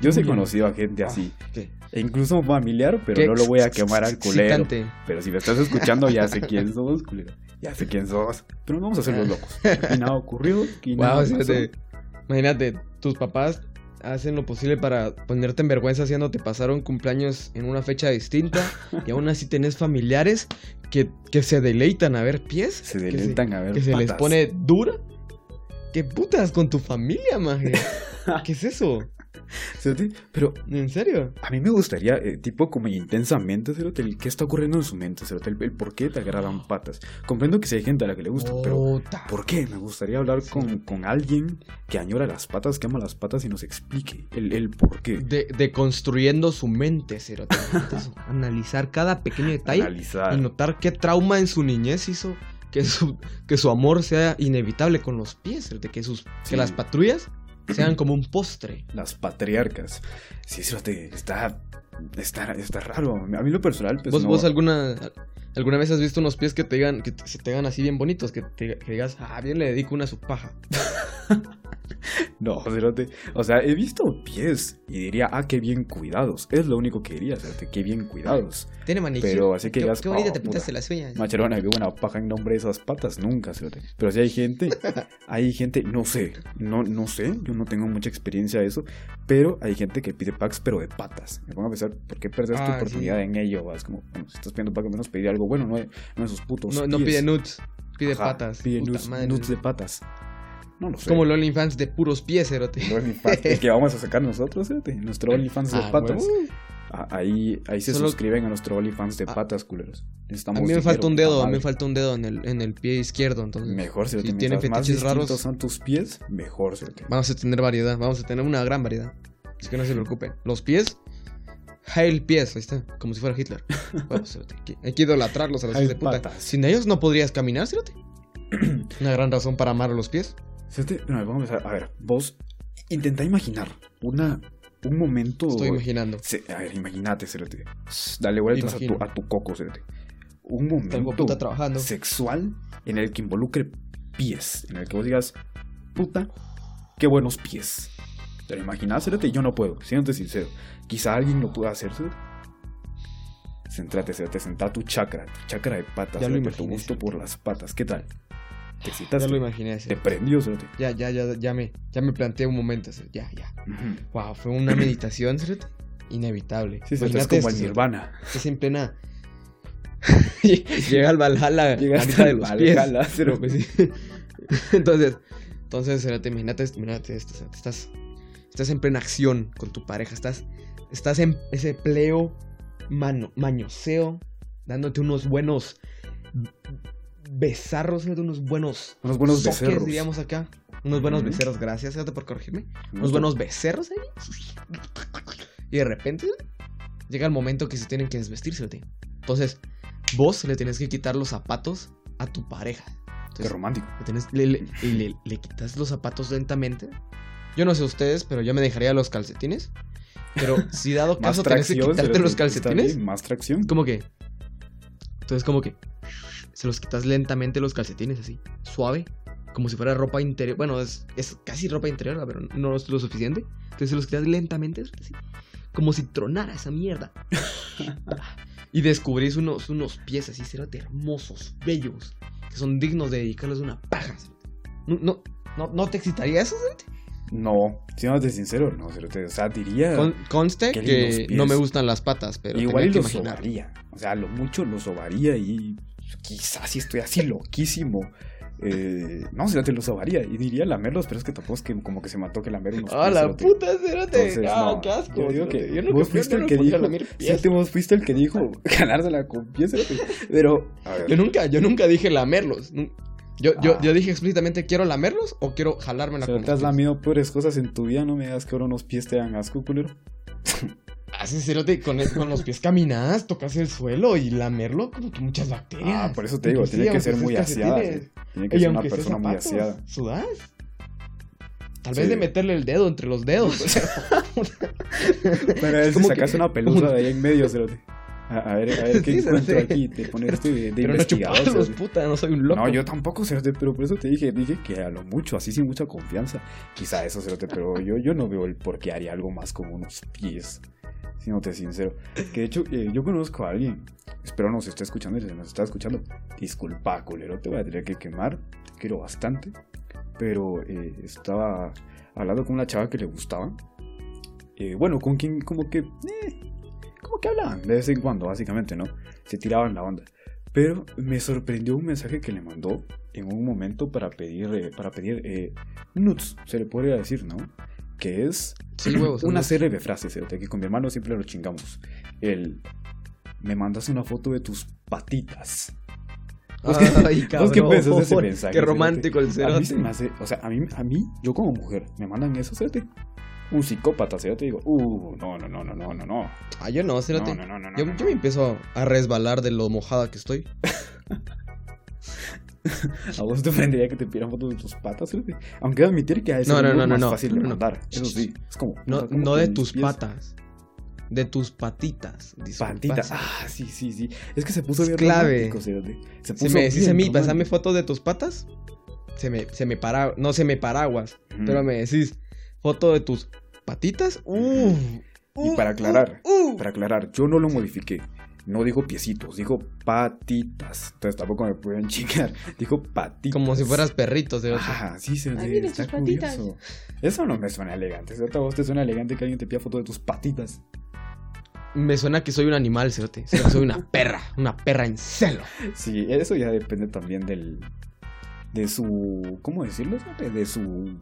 Speaker 2: Yo sí he conocido a gente así.
Speaker 3: ¿Qué?
Speaker 2: E incluso familiar, pero
Speaker 3: Qué
Speaker 2: no lo voy a quemar al culero.
Speaker 3: excitante.
Speaker 2: Pero si me estás escuchando, ya sé quién sos, culero. Ya sé quién sos. Pero no vamos a ser los locos. Aquí nada ocurrió. Aquí nada
Speaker 3: Wow,
Speaker 2: pasó.
Speaker 3: Imagínate, tus papás hacen lo posible para ponerte en vergüenza haciéndote pasar un cumpleaños en una fecha distinta y aún así tenés familiares que, que se deleitan a ver pies.
Speaker 2: Se deleitan a ver
Speaker 3: Que se les pone dura. ¿Qué putas con tu familia, maje? ¿Qué es eso?
Speaker 2: Pero
Speaker 3: ¿En serio?
Speaker 2: a mí me gustaría, eh, tipo como intensamente, Cerote, el qué está ocurriendo en su mente, Cerote, el, el por qué te agradan patas. Comprendo que si hay gente a la que le gusta, pero. ¿por qué? Me gustaría hablar con, con alguien que añora las patas, que ama las patas y nos explique el, el por qué.
Speaker 3: De, deconstruyendo su mente, cerote. Entonces, Analizar cada pequeño detalle
Speaker 2: Analizar.
Speaker 3: y notar qué trauma en su niñez hizo que su, que su amor sea inevitable con los pies, de que, sus,
Speaker 2: Sí.
Speaker 3: que las patrullas sean como un postre.
Speaker 2: Las patriarcas. Sí, Cerote, está, está, está raro. A mí lo personal, pues
Speaker 3: ¿Vos,
Speaker 2: no-
Speaker 3: vos alguna, alguna vez has visto unos pies que te digan, que te- se te hagan así bien bonitos, que, te- que digas, ah, bien le dedico una a su paja?
Speaker 2: No, Cerote. O sea, he visto pies y diría, ah, qué bien cuidados. Es lo único que diría, Cerote, qué bien cuidados.
Speaker 3: Tiene manicure.
Speaker 2: Pero así que digas,
Speaker 3: qué bonita
Speaker 2: "Oh,
Speaker 3: te
Speaker 2: puta".
Speaker 3: pintaste las uñas.
Speaker 2: Macharona, qué buena paja en nombre de esas patas, nunca, Cerote. Pero si hay gente, hay gente, no sé, no, no sé, yo no tengo mucha experiencia de eso, pero hay gente que pide packs, pero de patas. Me pongo a pensar, ¿por qué perdes tu
Speaker 3: Ah,
Speaker 2: oportunidad
Speaker 3: sí.
Speaker 2: en ello? vas? como, bueno, si estás pidiendo packs, menos pedir algo bueno, no, no de sus putos.
Speaker 3: No, no pide nudes, pide
Speaker 2: Ajá,
Speaker 3: patas.
Speaker 2: Pide
Speaker 3: madre.
Speaker 2: nudes de patas. No lo sé.
Speaker 3: Como el OnlyFans de puros pies, cerote.
Speaker 2: El OnlyFans, el que vamos a sacar nosotros, Cerote, nuestro OnlyFans de
Speaker 3: Ah,
Speaker 2: patas. Ah, Ahí, ahí se
Speaker 3: Solo-
Speaker 2: suscriben a nuestro OnlyFans de
Speaker 3: Ah.
Speaker 2: patas, culeros. Necesitamos
Speaker 3: A mí me falta un dedo, a mí me falta un dedo en el, en el pie izquierdo, entonces.
Speaker 2: Mejor, si
Speaker 3: si tienen
Speaker 2: mientras más
Speaker 3: fetiches raros-
Speaker 2: son tus pies, mejor, Cerote.
Speaker 3: Vamos a tener variedad, vamos a tener una gran variedad. Así que no se preocupen. Los pies, Hail pies, ahí está, como si fuera Hitler. Bueno, cerote, hay que- idolatrarlos a los hijos de puta.
Speaker 2: patas.
Speaker 3: Sin ellos no podrías caminar, cerote. Una gran razón para amar a los pies.
Speaker 2: Vamos a empezar. A ver, vos intenta imaginar una, un momento.
Speaker 3: Estoy imaginando.
Speaker 2: Se- a ver, imagínate, Cerote. Dale vueltas a tu,
Speaker 3: Imagino.
Speaker 2: a tu coco, Cerote. Un momento
Speaker 3: trabajando.
Speaker 2: sexual en el que involucre pies. En el que vos digas, puta, qué buenos pies. ¿Te lo imaginas? Yo no puedo, siéntate sincero. Quizá alguien lo pueda hacer, Cerote. Céntrate, Cerote, senta tu chakra, tu chakra de patas, Cerote, tu gusto por las patas. ¿Qué tal? ¿Te
Speaker 3: Ya lo imaginé.
Speaker 2: ¿Te
Speaker 3: cerote.
Speaker 2: prendió?
Speaker 3: Ya, ya, ya, ya me, ya me planteé un momento. Ya, ya. Wow, fue una meditación, Inevitable.
Speaker 2: Sí, Cerote, es
Speaker 3: Imagínate
Speaker 2: como el
Speaker 3: esto,
Speaker 2: nirvana.
Speaker 3: cerote, Es en plena. Llega al Valhalla,
Speaker 2: Llegaste
Speaker 3: ahorita de los
Speaker 2: Valhalla,
Speaker 3: pies. Pues sí. entonces, entonces, imagínate esto, imagínate esto, Estás, estás en plena acción con tu pareja, estás, estás en ese pleo mano, mañoseo, dándote unos buenos unos buenos
Speaker 2: Unos buenos
Speaker 3: soques,
Speaker 2: becerros.
Speaker 3: diríamos acá. Unos buenos
Speaker 2: Ujú.
Speaker 3: becerros, gracias, cerote, por corregirme. Unos buenos becerros ahí. Y de repente llega el momento que se tienen que desvestir, cerote. Entonces, vos le tienes que quitar los zapatos a tu pareja.
Speaker 2: Qué
Speaker 3: Entonces,
Speaker 2: romántico.
Speaker 3: le, tienes- le- le- le- le quitas los zapatos lentamente. Yo no sé ustedes, pero yo me dejaría los calcetines. Pero si dado caso tenés que quitarte los calcetines,
Speaker 2: bien, Más tracción.
Speaker 3: como que. Entonces, como que. Se los quitas lentamente los calcetines, así. Suave. Como si fuera ropa interior. Bueno, es, es casi ropa interior, pero no es lo suficiente. Entonces se los quitas lentamente, así. Como si tronara esa mierda. y descubrís unos, unos pies así, cerote, hermosos, bellos. Que son dignos de dedicarles una paja. No, no, no, ¿no te excitaría eso, cerote?
Speaker 2: No, siéndote sincero, no, Cerote. O sea, diría.
Speaker 3: Con- conste que no me gustan las patas, pero
Speaker 2: igual y
Speaker 3: imaginar.
Speaker 2: sobaría. O sea, lo mucho los sobaría y quizás si estoy así loquísimo. Eh, no, Cerote, los sobaría. Y diría lamerlos, pero es que tampoco es que como que se mató que lamer unos
Speaker 3: ¡Ah, la
Speaker 2: Cerote.
Speaker 3: puta!
Speaker 2: Entonces,
Speaker 3: ¡Ah,
Speaker 2: no,
Speaker 3: qué asco!
Speaker 2: Yo digo que
Speaker 3: Yo nunca
Speaker 2: vos
Speaker 3: fui-
Speaker 2: fuiste el
Speaker 3: no
Speaker 2: que dijo. Sí, te- vos fuiste el que dijo ganársela con pies. Pero.
Speaker 3: Yo nunca, yo nunca dije lamerlos. Yo, yo,
Speaker 2: Ah.
Speaker 3: yo dije explícitamente, ¿quiero lamerlos o quiero jalármela
Speaker 2: Pero
Speaker 3: con
Speaker 2: te has lamido peores cosas en tu vida, no me digas que ahora unos pies te dan asco, culero.
Speaker 3: Así, cerote, con, el- con los pies caminadas, tocas el suelo y lamerlo, como que muchas bacterias.
Speaker 2: Ah, por eso te digo, tiene
Speaker 3: sí,
Speaker 2: que ser muy aseada. Tiene que
Speaker 3: Y
Speaker 2: ser una persona muy aseada.
Speaker 3: ¿Sudás? Tal
Speaker 2: Sí.
Speaker 3: vez de meterle el dedo entre los dedos.
Speaker 2: Pero es
Speaker 3: como
Speaker 2: sacas
Speaker 3: que-
Speaker 2: una pelusa de ahí en medio, cerote. A, a ver, a ver qué
Speaker 3: Sí,
Speaker 2: encuentro
Speaker 3: sí.
Speaker 2: aquí. Te pones de, de
Speaker 3: Pero no
Speaker 2: investigador.
Speaker 3: no soy un loco.
Speaker 2: No, yo tampoco, Cerote, pero por eso te dije, dije que a lo mucho, así sin mucha confianza. Quizá eso, Cerote, pero yo, yo no veo el por qué haría algo más como unos pies. Siéndote sincero. Que de hecho, eh, yo conozco a alguien. Espero nos esté escuchando y si nos está escuchando. Disculpa, culero, te voy a tener que quemar. Te quiero bastante. Pero eh, estaba hablando con una chava que le gustaba. Eh, bueno, con quien como que... eh, como que hablaban de vez en cuando, básicamente, ¿no? Se tiraban la onda. Pero me sorprendió un mensaje que le mandó en un momento para pedir, eh, para pedir eh, nudes, se le podría decir, ¿no? Que es
Speaker 3: Sí, huevos.
Speaker 2: una serie de frases, ¿eh? que con mi hermano siempre lo chingamos. El, me mandas una foto de tus patitas. ¿Vos qué-
Speaker 3: Ay,
Speaker 2: ¿Vos qué pensás de ese mensaje?
Speaker 3: Qué romántico el
Speaker 2: A mí
Speaker 3: cerote.
Speaker 2: se me hace, o sea, a mí, a mí, yo como mujer, me mandan eso, ¿cierto? Un psicópata, ¿cierto? digo, uh, no, no, no, no, no, no, no.
Speaker 3: Ah, yo no, cerote.
Speaker 2: No, no, no, no,
Speaker 3: yo,
Speaker 2: no,
Speaker 3: yo me empiezo a resbalar de lo mojada que estoy.
Speaker 2: A vos te ofendería que te pidieran fotos de tus patas, ¿cierto? Aunque admitir que a
Speaker 3: No, no, no, no,
Speaker 2: más
Speaker 3: no.
Speaker 2: fácil de mandar. Eso sí, es como.
Speaker 3: No,
Speaker 2: como
Speaker 3: no de tus
Speaker 2: pies-
Speaker 3: patas. De tus patitas.
Speaker 2: Patitas. Ah, sí, sí, sí. Es que se puso
Speaker 3: Es
Speaker 2: bien
Speaker 3: clave.
Speaker 2: ¿cierto? Se
Speaker 3: Si
Speaker 2: puso
Speaker 3: me decís a mí, pasame fotos de tus patas, se me, se me para, no se me paraguas.
Speaker 2: Ujú.
Speaker 3: Pero me decís foto de tus patitas, uh,
Speaker 2: Y para aclarar,
Speaker 3: uh, uh.
Speaker 2: Para aclarar, yo no lo modifiqué. No dijo piecitos, dijo patitas. Entonces tampoco me pueden chingar. Dijo patitas.
Speaker 3: Como si fueras perrito, de
Speaker 2: Ah, sí, se
Speaker 4: Ay, miren
Speaker 2: está
Speaker 4: sus patitas.
Speaker 2: curioso. Eso no me suena elegante. ¿cierto? ¿A vos te suena elegante que alguien te pida foto de tus patitas?
Speaker 3: Me suena que soy un animal, cerote. Soy una perra, una perra en celo.
Speaker 2: Sí, eso ya depende también del. De su. ¿Cómo decirlo? De, de su.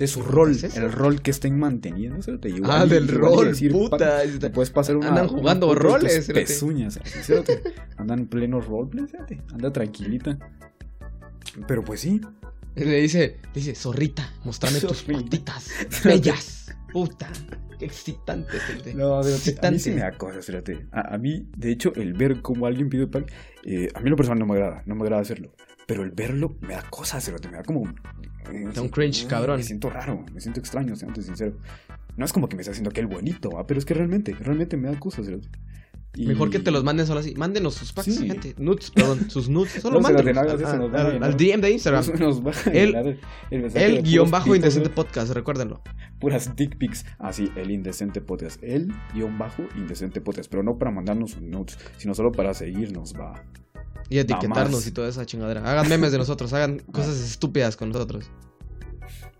Speaker 2: De su rol.
Speaker 3: ¿Es?
Speaker 2: El rol que estén manteniendo. ¿cierto? Igual
Speaker 3: Ah, del rol,
Speaker 2: decir,
Speaker 3: puta.
Speaker 2: pa- Te puedes pasar una.
Speaker 3: Andan jugando
Speaker 2: tus
Speaker 3: roles.
Speaker 2: Pezuñas. Andan en pleno roleplay, cerote. Anda tranquilita. Pero pues sí.
Speaker 3: Le dice, le dice, zorrita, mostrame tus patitas bellas. Puta, qué excitante, cerote.
Speaker 2: No, cerote, a mí
Speaker 3: Excitante.
Speaker 2: sí me da cosas, a mí, de hecho, el ver cómo alguien pide pan, eh, a mí lo personal no me agrada, no me agrada hacerlo. Pero el verlo me da cosas, cerote, me da como... eh,
Speaker 3: Da un cringe, cabrón.
Speaker 2: Me siento raro, me siento extraño, siendo sincero. No es como que me esté haciendo aquel bonito, ¿va? pero es que realmente, realmente me da cosas. Y-
Speaker 3: Mejor que te los manden solo así. Mándenos sus packs,
Speaker 2: Sí.
Speaker 3: gente. Nudes, perdón, sus nudes. Solo
Speaker 2: No,
Speaker 3: mándenos.
Speaker 2: no
Speaker 3: al- DM de Instagram.
Speaker 2: Nos, nos
Speaker 3: El-
Speaker 2: el guion
Speaker 3: bajo
Speaker 2: pitos,
Speaker 3: indecente podcast, recuérdenlo.
Speaker 2: puras dick pics. Ah, sí, el indecente podcast. El guion bajo indecente podcast. Pero no para mandarnos notes, sino solo para seguirnos, va.
Speaker 3: Y etiquetarnos y toda esa chingadera. Hagan memes de nosotros, hagan cosas estúpidas con nosotros.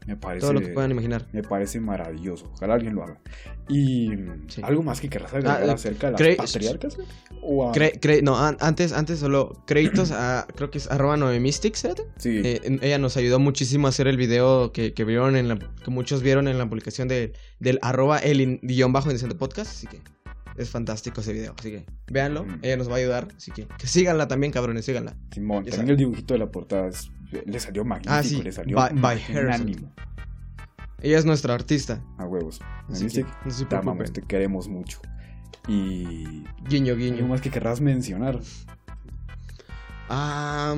Speaker 2: Me parece.
Speaker 3: Todo lo que puedan imaginar.
Speaker 2: Me parece maravilloso. Ojalá alguien lo haga. Y
Speaker 3: Sí.
Speaker 2: algo más que querrás agregar
Speaker 3: Ah, eh,
Speaker 2: acerca de las
Speaker 3: cre-
Speaker 2: patriarcas. ¿O a-
Speaker 3: Cre- cre- no, an- antes, antes solo créditos a, creo que es arroba 9mystics, ¿cierto?
Speaker 2: Sí.
Speaker 3: Eh, en- ella nos ayudó muchísimo a hacer el video que, que vieron en la, que muchos vieron en la publicación de, del arroba el guion bajo indecente podcast, así que es fantástico ese video, así que véanlo,
Speaker 2: Mm.
Speaker 3: ella nos va a ayudar, así que, que síganla también, cabrones, síganla.
Speaker 2: Simón.
Speaker 3: ya
Speaker 2: También
Speaker 3: sabe.
Speaker 2: el dibujito de la portada es- le salió magnífico.
Speaker 3: Ah, sí,
Speaker 2: Le salió
Speaker 3: by- by. Ella es nuestra artista,
Speaker 2: A huevos.
Speaker 3: así que no se
Speaker 2: te amamos,
Speaker 3: preocupen.
Speaker 2: te queremos mucho. Y.
Speaker 3: Guiño,
Speaker 2: ¿Algo
Speaker 3: guiño.
Speaker 2: más que querrás mencionar?
Speaker 3: Ah,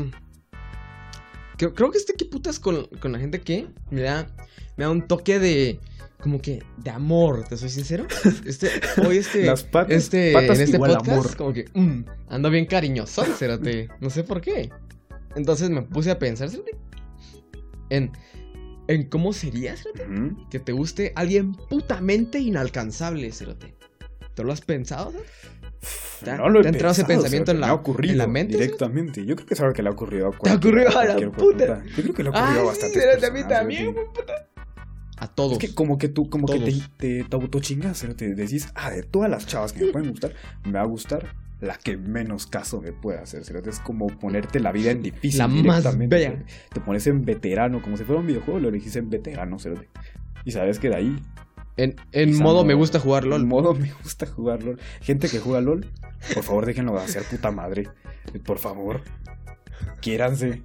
Speaker 3: creo, creo que este que putas con, con la gente que me da, me da un toque de, como que, de amor, te soy sincero. Este, hoy este,
Speaker 2: Las patas-
Speaker 3: este,
Speaker 2: patas
Speaker 3: en este
Speaker 2: igual
Speaker 3: podcast,
Speaker 2: amor.
Speaker 3: como que, mm, ando bien cariñoso, cérate, no sé por qué. Entonces me puse a pensar, cérate, en, en cómo sería, cérate, que te guste alguien putamente inalcanzable, cérate. ¿Te lo has pensado? cérate? ¿Te
Speaker 2: No lo he
Speaker 3: te entrado ese pensamiento
Speaker 2: o sea,
Speaker 3: en la-
Speaker 2: me ha ocurrido
Speaker 3: en la mente,
Speaker 2: directamente. Yo creo que es algo que le ha ocurrido a
Speaker 3: ¿Te ha
Speaker 2: cualquier-
Speaker 3: ocurrido a la
Speaker 2: cualquier
Speaker 3: puta?
Speaker 2: puta. Yo creo que le ha ocurrido a
Speaker 3: Ay, sí, a mí también, puta. A todos.
Speaker 2: Es que como que tú, como que te, te, te autochingas, cerote. decís, ah, de todas las chavas que me pueden gustar, me va a gustar la que menos caso me puede hacer, cerote. Es como ponerte la vida en difícil.
Speaker 3: La más bella.
Speaker 2: Te pones en veterano, como si fuera un videojuego, lo elegís en veterano, cerote. Y sabes que de ahí
Speaker 3: En, en modo me gusta jugar
Speaker 2: En
Speaker 3: LOL.
Speaker 2: modo me gusta jugar LOL. Gente que juega LOL, por favor déjenlo de hacer puta madre. Por favor. Quiéranse.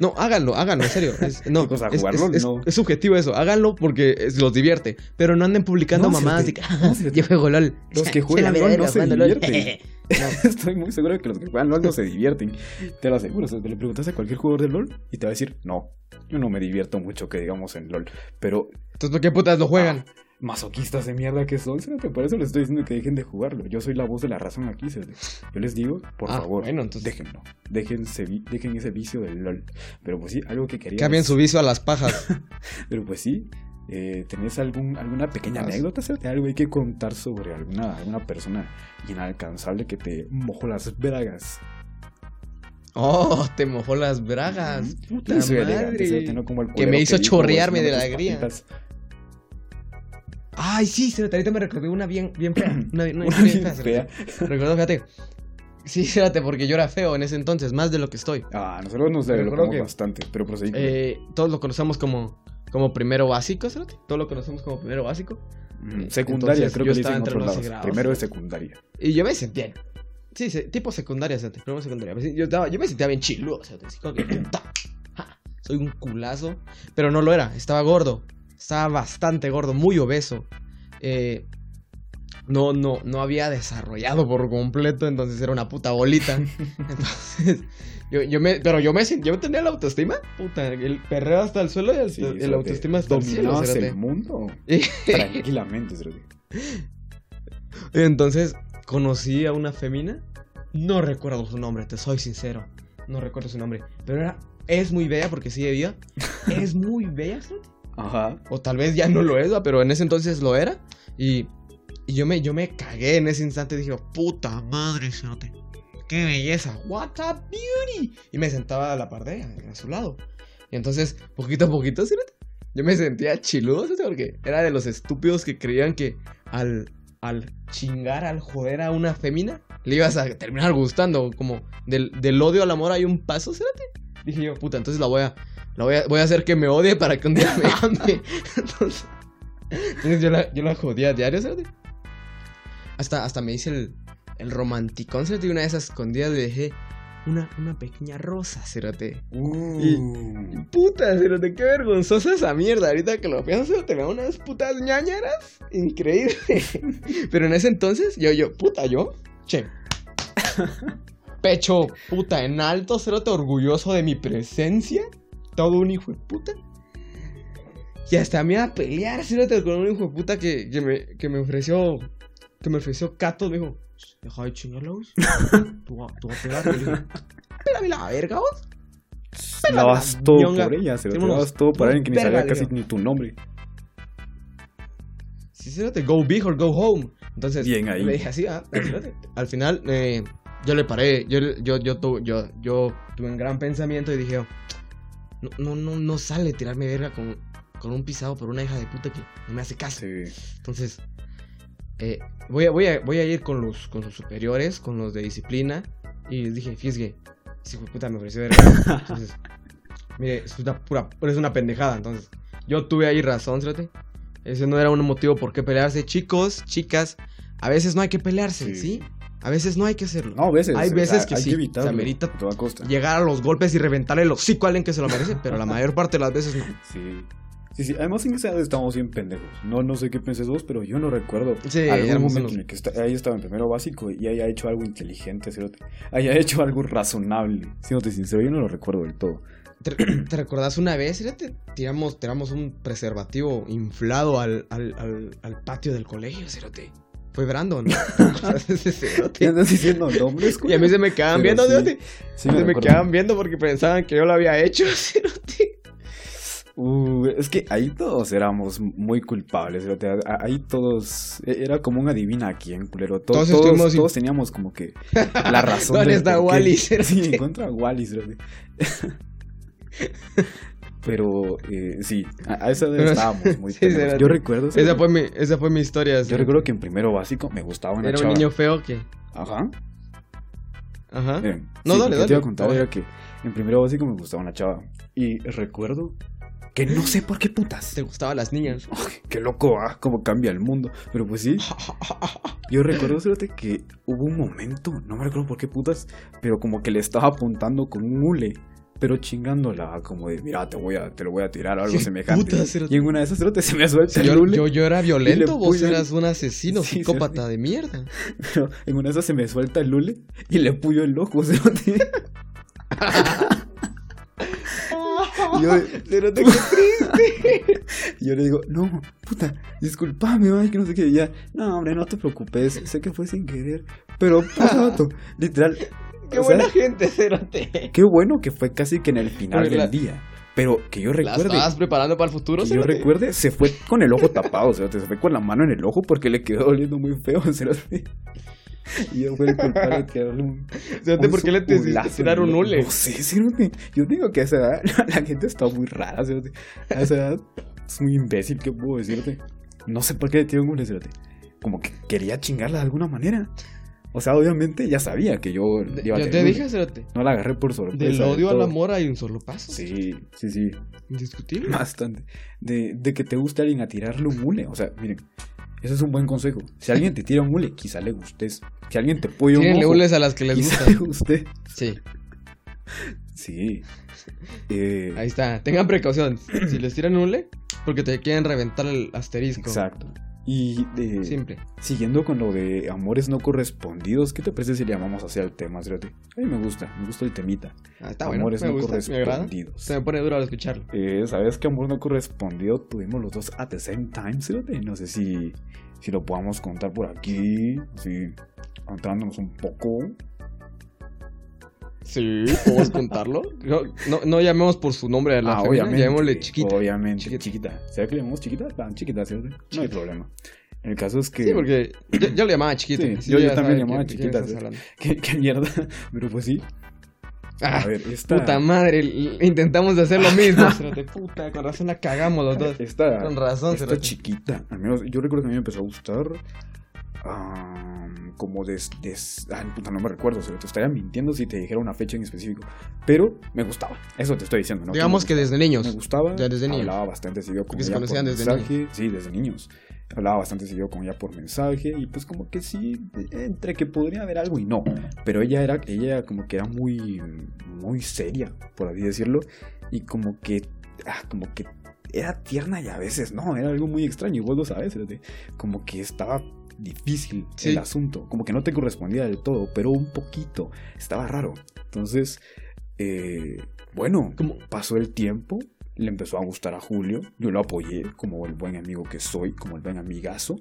Speaker 3: No, háganlo, háganlo, en serio. Es, no,
Speaker 2: ¿Qué cosa,
Speaker 3: es,
Speaker 2: No.
Speaker 3: subjetivo eso. Háganlo porque los divierte. Pero no anden publicando
Speaker 2: No,
Speaker 3: mamadas
Speaker 2: sí,
Speaker 3: de que
Speaker 2: no, sí,
Speaker 3: yo juego LOL.
Speaker 2: Los que juegan LOL no se
Speaker 3: jugando LOL".
Speaker 2: divierten. Estoy muy seguro de que los que juegan LOL no se divierten. Te lo aseguro. O sea, te le preguntas a cualquier jugador de LOL y te va a decir, no, yo no me divierto mucho que digamos en LOL. Pero
Speaker 3: Entonces, ¿por qué putas lo juegan?
Speaker 2: Masoquistas de mierda que son, cerote, por eso les estoy diciendo que dejen de jugarlo. Yo soy la voz de la razón aquí. Yo les digo, por
Speaker 3: Ah,
Speaker 2: favor,
Speaker 3: bueno, entonces-
Speaker 2: déjenlo. Dejen ese, vi- dejen ese vicio del LOL. Pero pues sí, algo que quería.
Speaker 3: Cambien su vicio a las pajas.
Speaker 2: Pero pues sí, eh, ¿tenés algún, alguna pequeña anécdota? cerote? Algo hay que contar sobre alguna, alguna persona inalcanzable que te mojó las bragas.
Speaker 3: Oh, te mojó las bragas. Puta
Speaker 2: elegante,
Speaker 3: madre.
Speaker 2: cerote, no como el
Speaker 3: Que me hizo
Speaker 2: dijo,
Speaker 3: chorrearme de
Speaker 2: "Besándome
Speaker 3: la alegría".
Speaker 2: patitas".
Speaker 3: Ay, sí, se ahorita me recordé una bien, bien fea. Una, una
Speaker 2: Una
Speaker 3: historia
Speaker 2: bien
Speaker 3: fea,
Speaker 2: fea.
Speaker 3: Recuerdo, fíjate. Sí, espérate, porque yo era feo en ese entonces, más de lo que estoy.
Speaker 2: Ah, nosotros nos developamos
Speaker 3: que-
Speaker 2: bastante, pero proseguí. con-
Speaker 3: Eh, todos lo conocemos como, como primero básico, cerote. Todos lo conocemos como primero básico.
Speaker 2: Mm, secundaria,
Speaker 3: entonces,
Speaker 2: creo
Speaker 3: yo
Speaker 2: que le
Speaker 3: estaba entre los grados.
Speaker 2: Primero de secundaria.
Speaker 3: Y yo me sentía. Sí, se- tipo secundaria, cerote. Primero secundaria. Yo, estaba- yo me sentía bien chiludo, como que, soy un culazo. Pero no lo era, estaba gordo. Estaba bastante gordo, muy obeso. Eh, no, no, no había desarrollado por completo, entonces era una puta bolita. Entonces, yo, yo me, pero yo me yo tenía la autoestima, puta, el perreo hasta el suelo y el,
Speaker 2: Sí,
Speaker 3: el autoestima hasta el cielo.
Speaker 2: El mundo tranquilamente.
Speaker 3: Entonces conocí a una femina. No recuerdo su nombre, te soy sincero. No recuerdo su nombre. Pero era, es muy bella porque sigue viva. Es muy bella, ¿sí?
Speaker 2: Ajá.
Speaker 3: O tal vez ya no lo es, pero en ese entonces lo era. Y, yo, me, yo me cagué en ese instante. Dije, puta madre, cerote. Qué belleza. What a beauty. Y me sentaba a la par de ella, a su lado. Y entonces, poquito a poquito, yo me sentía chiludo, cerote, porque era de los estúpidos que creían que al, al chingar, al joder a una fémina, le ibas a terminar gustando. Como del, del odio al amor hay un paso. Dije yo, puta, entonces la voy a, la voy a, voy a hacer que me odie para que un día me ame. Entonces, entonces yo, la, yo la jodía a diario, ¿sabes? Hasta, hasta me hice el, el romanticón, ¿sabes? Y una de esas escondidas le dejé una, una pequeña rosa, cérate.
Speaker 2: Uh.
Speaker 3: Puta, cérate, qué vergonzosa esa mierda. Ahorita que lo pienso, me da unas putas ñañaras. Increíble. Pero en ese entonces, yo, yo, puta, yo, che. Pecho, puta, en alto, cérate, orgulloso de mi presencia. Todo un hijo de puta. Y hasta me iba a pelear, cérate, con un hijo de puta que, que, me, que me ofreció. Que me ofreció Cato, me dijo, deja de chingarla, vos. Tú, vas- tú vas a pegar. Y le dije, pégame la verga, vos.
Speaker 2: Dabas todo
Speaker 3: ñonga.
Speaker 2: por ella, cerote.
Speaker 3: Tenemos
Speaker 2: Dabas todo para alguien que ni sabía casi ni tu nombre.
Speaker 3: Sí, cérate, go big or go home. Entonces,
Speaker 2: Bien ahí.
Speaker 3: le dije así, ah. Al final, eh, yo le paré. Yo, yo, yo, tu- yo, yo tuve un gran pensamiento y dije, no, no, no, no sale tirarme verga con, con un pisado por una hija de puta que no me hace caso.
Speaker 2: Sí.
Speaker 3: Entonces, eh, voy, a, voy, a, voy a ir con los, con los superiores, con los de disciplina. Y les dije, fíjate, ese hijo de puta me ofreció verga. Entonces, mire, es una pura, es una pendejada. Entonces, yo tuve ahí razón, ¿sí? Ese no era un motivo por qué pelearse. Chicos, chicas, a veces no hay que pelearse, ¿sí?
Speaker 2: Sí.
Speaker 3: A veces no hay que hacerlo.
Speaker 2: No, a veces.
Speaker 3: Hay veces que
Speaker 2: hay
Speaker 3: sí,
Speaker 2: Que evitarlo,
Speaker 3: se amerita
Speaker 2: a toda costa.
Speaker 3: Llegar a los golpes y reventarle el hocico a alguien que se lo merece, pero la mayor parte de las veces no.
Speaker 2: Sí. Sí, sí. Además, en esa edad estamos bien pendejos. No, no sé qué piensas vos, pero yo no recuerdo
Speaker 3: Sí,
Speaker 2: algún momento en el que está- ahí estaba en primero básico y haya hecho algo inteligente, cerote. Haya hecho algo razonable. Siéndote sincero, yo no lo recuerdo del todo.
Speaker 3: ¿Te, te recordás una vez? Fíjate, tiramos, tiramos un preservativo inflado al, al, al, al patio del colegio, cerote. Fue Brandon. ¿Te acuerdas de
Speaker 2: diciendo nombres,
Speaker 3: Y a mí se me quedaban
Speaker 2: Pero
Speaker 3: viendo,
Speaker 2: sí. Sí, me
Speaker 3: se me quedaban viendo porque pensaban que yo lo había hecho.
Speaker 2: Uh, es que ahí todos éramos muy culpables, cerote. Ahí todos. e- Era como un adivina a quién, culero. To-
Speaker 3: Todos
Speaker 2: Todos, teníamos como que la razón.
Speaker 3: ¿Dónde
Speaker 2: del
Speaker 3: está. Wally?
Speaker 2: Sí, encuentra a Wally. Pero eh, sí, a, a esa edad estábamos muy
Speaker 3: sí.
Speaker 2: Yo recuerdo.
Speaker 3: Esa fue mi, esa fue mi historia.
Speaker 2: Yo recuerdo que en primero básico me gustaba una
Speaker 3: Era
Speaker 2: chava.
Speaker 3: un niño feo que...
Speaker 2: Ajá.
Speaker 3: Ajá.
Speaker 2: Miren,
Speaker 3: No,
Speaker 2: sí,
Speaker 3: dale,
Speaker 2: lo que te iba
Speaker 3: dale.
Speaker 2: a contar era que en primero básico me gustaba una chava. Y recuerdo que no sé por qué putas.
Speaker 3: Te gustaban las niñas.
Speaker 2: Qué loco, ¿ah? Cómo cambia el mundo. Pero pues sí, yo recuerdo, fíjate, que hubo un momento, no me recuerdo por qué putas, pero como que le estaba apuntando con un hule. Pero chingándola, como de, mira, te voy a, te lo voy a tirar o algo
Speaker 3: ¿Qué
Speaker 2: semejante. y en una de esas, cerote, se me suelta el
Speaker 3: Yo, yo, yo era violento, vos eras un asesino,
Speaker 2: Sí,
Speaker 3: psicópata de mierda.
Speaker 2: Pero en una de esas se me suelta el hule y le puyo el ojo, cerote. Yo,
Speaker 3: Cerote, qué triste.
Speaker 2: yo le digo, no, puta, disculpame, ay, que no sé qué. Y ya, no, hombre, no te preocupes, sé que fue sin querer. Pero, vato, literal.
Speaker 3: Qué
Speaker 2: o sea,
Speaker 3: buena gente, Cerote.
Speaker 2: Qué bueno que fue casi que en el final
Speaker 3: Porque
Speaker 2: del
Speaker 3: la-
Speaker 2: día. Pero que yo
Speaker 3: ¿La
Speaker 2: recuerde.
Speaker 3: estabas preparando para el futuro,
Speaker 2: Que yo
Speaker 3: Cerote?
Speaker 2: recuerde, se fue con el ojo tapado, sea, se fue con la mano en el ojo porque le quedó oliendo muy feo, cerote. Y yo fui el culpable de tirarle un.
Speaker 3: Cerote,
Speaker 2: un
Speaker 3: ¿por qué le te tirar un hule?
Speaker 2: No sé, cerote. Yo digo que a esa edad la, gente está muy rara, cerote. A esa edad es muy imbécil, ¿qué puedo decirte? No sé por qué le tiré un hule, cerote. Como que quería chingarla de alguna manera. O sea, obviamente ya sabía que yo iba a
Speaker 3: Yo te dije.
Speaker 2: No la agarré por sorpresa.
Speaker 3: Del odio al amor hay un solo paso.
Speaker 2: Sí, sí, sí.
Speaker 3: Indiscutible.
Speaker 2: Bastante. De, de que te guste alguien a tirarle un mule. O sea, miren, ese es un buen consejo. Si alguien te tira un mule, quizá le gustes. Si alguien te puede un
Speaker 3: Tienen
Speaker 2: ojo,
Speaker 3: hules a las que les
Speaker 2: quizá
Speaker 3: gusta.
Speaker 2: le guste.
Speaker 3: Sí,
Speaker 2: Sí. Eh,
Speaker 3: ahí está. Tengan precaución. Si les tiran un hule, porque te quieren reventar el asterisco.
Speaker 2: exacto. Y de,
Speaker 3: Simple.
Speaker 2: siguiendo con lo de amores no correspondidos, ¿qué te parece si le llamamos así al tema, Cerote? A mí me gusta, me gusta el temita.
Speaker 3: Ah, está bueno.
Speaker 2: amores
Speaker 3: me
Speaker 2: no
Speaker 3: gusta, me agrada.
Speaker 2: correspondidos.
Speaker 3: Se me pone duro al escucharlo.
Speaker 2: Eh, ¿Sabes qué amor no correspondido tuvimos los dos at the same time, Cerote? No sé si, si lo podamos contar por aquí, así, contándonos un poco.
Speaker 3: Sí, podemos contarlo. No, no, no llamemos por su nombre a la
Speaker 2: Ah,
Speaker 3: familia,
Speaker 2: obviamente.
Speaker 3: llamémosle chiquita.
Speaker 2: Obviamente,
Speaker 3: Chiquita.
Speaker 2: chiquita. ¿Sabes que le llamamos chiquita? Tan chiquita, ¿cierto? No hay problema. El caso es que...
Speaker 3: Sí, porque yo, yo le llamaba chiquita.
Speaker 2: Sí, yo- yo también
Speaker 3: saben
Speaker 2: llamaba
Speaker 3: quién-
Speaker 2: chiquita,
Speaker 3: hablando.
Speaker 2: ¿Qué, qué mierda? Pero pues sí.
Speaker 3: Ah,
Speaker 2: A ver, esta...
Speaker 3: Puta madre, intentamos de hacer lo mismo. Puta, con razón la cagamos los dos.
Speaker 2: Esta,
Speaker 3: Con razón,
Speaker 2: esta chiquita, al menos yo recuerdo que a mí me empezó a gustar ah, como des, des- ay, puta, no me recuerdo, se te estaría mintiendo si te dijera una fecha en específico, pero me gustaba, eso te estoy diciendo, ¿no?
Speaker 3: Digamos que
Speaker 2: me
Speaker 3: desde niños.
Speaker 2: me gustaba,
Speaker 3: Ya desde niños.
Speaker 2: hablaba bastante seguido con
Speaker 3: Porque se
Speaker 2: ella por
Speaker 3: conocían desde
Speaker 2: mensaje, sí, desde niños, hablaba bastante seguido con ella por mensaje y pues como que sí, entre que podría haber algo y no, pero ella era, ella como que era muy, muy seria, por así decirlo, y como que, ah, como que era tierna y a veces no, era algo muy extraño, y vos lo sabes, como que estaba difícil
Speaker 3: Sí.
Speaker 2: el asunto, como que no te correspondía del todo, pero un poquito, estaba raro. Entonces, eh, bueno,
Speaker 3: Como-
Speaker 2: pasó el tiempo, le empezó a gustar a Julio, yo lo apoyé como el buen amigo que soy, como el buen amigazo.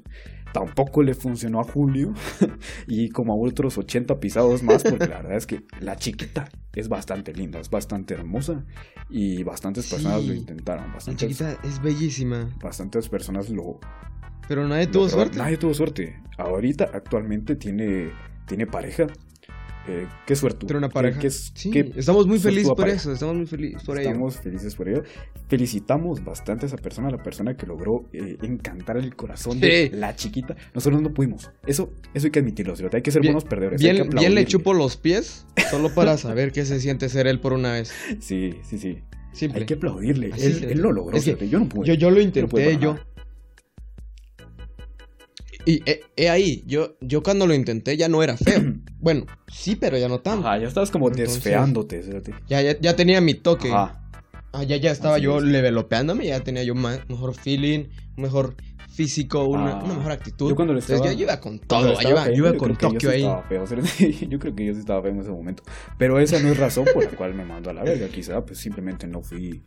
Speaker 2: Tampoco le funcionó a Julio y como a otros 80 pisados más, porque la verdad es que la chiquita es bastante linda, es bastante hermosa y bastantes personas
Speaker 3: Sí.
Speaker 2: lo intentaron,
Speaker 3: La
Speaker 2: bastantes,
Speaker 3: chiquita es bellísima.
Speaker 2: bastantes personas lo,
Speaker 3: Pero nadie tuvo suerte.
Speaker 2: Nadie tuvo suerte. Ahorita actualmente tiene, tiene pareja. Eh, qué suerte.
Speaker 3: Pero una pareja.
Speaker 2: Qué, qué-
Speaker 3: sí,
Speaker 2: qué
Speaker 3: estamos muy felices por
Speaker 2: pareja.
Speaker 3: eso. Estamos muy felices por ello.
Speaker 2: Estamos felices por ello. Felicitamos bastante a esa persona, a la persona que logró eh, encantar el corazón de la chiquita. Nosotros no pudimos. Eso, eso hay que admitirlo. Hay que ser
Speaker 3: Bien-
Speaker 2: buenos perdedores.
Speaker 3: Bien, bien le chupo los pies solo para saber qué se siente ser él por una vez.
Speaker 2: Sí, sí, sí.
Speaker 3: Simple.
Speaker 2: Hay que aplaudirle. Él, lo logró.
Speaker 3: es que
Speaker 2: ¿cierto? yo no pude.
Speaker 3: Yo, yo lo
Speaker 2: no
Speaker 3: intenté, yo. Y he, he ahí, yo, yo cuando lo intenté ya no era feo. bueno, sí, pero ya no tanto.
Speaker 2: Ajá, ya estabas como
Speaker 3: Entonces-
Speaker 2: desfeándote. ¿cierto?
Speaker 3: Ya, ya, ya tenía mi toque.
Speaker 2: Ajá.
Speaker 3: Ah, ya, ya estaba
Speaker 2: Así
Speaker 3: yo
Speaker 2: es.
Speaker 3: levelopeándome, ya tenía yo ma- mejor feeling, mejor físico, una,
Speaker 2: Ah.
Speaker 3: una mejor actitud.
Speaker 2: Yo cuando lo
Speaker 3: Entonces
Speaker 2: estaba-
Speaker 3: yo iba con todo, yo iba, yo iba con Tokio
Speaker 2: sí
Speaker 3: ahí.
Speaker 2: yo creo que yo sí estaba feo en ese momento. Pero esa no es razón por la cual me mandó a la verga. Quizá pues simplemente no fui.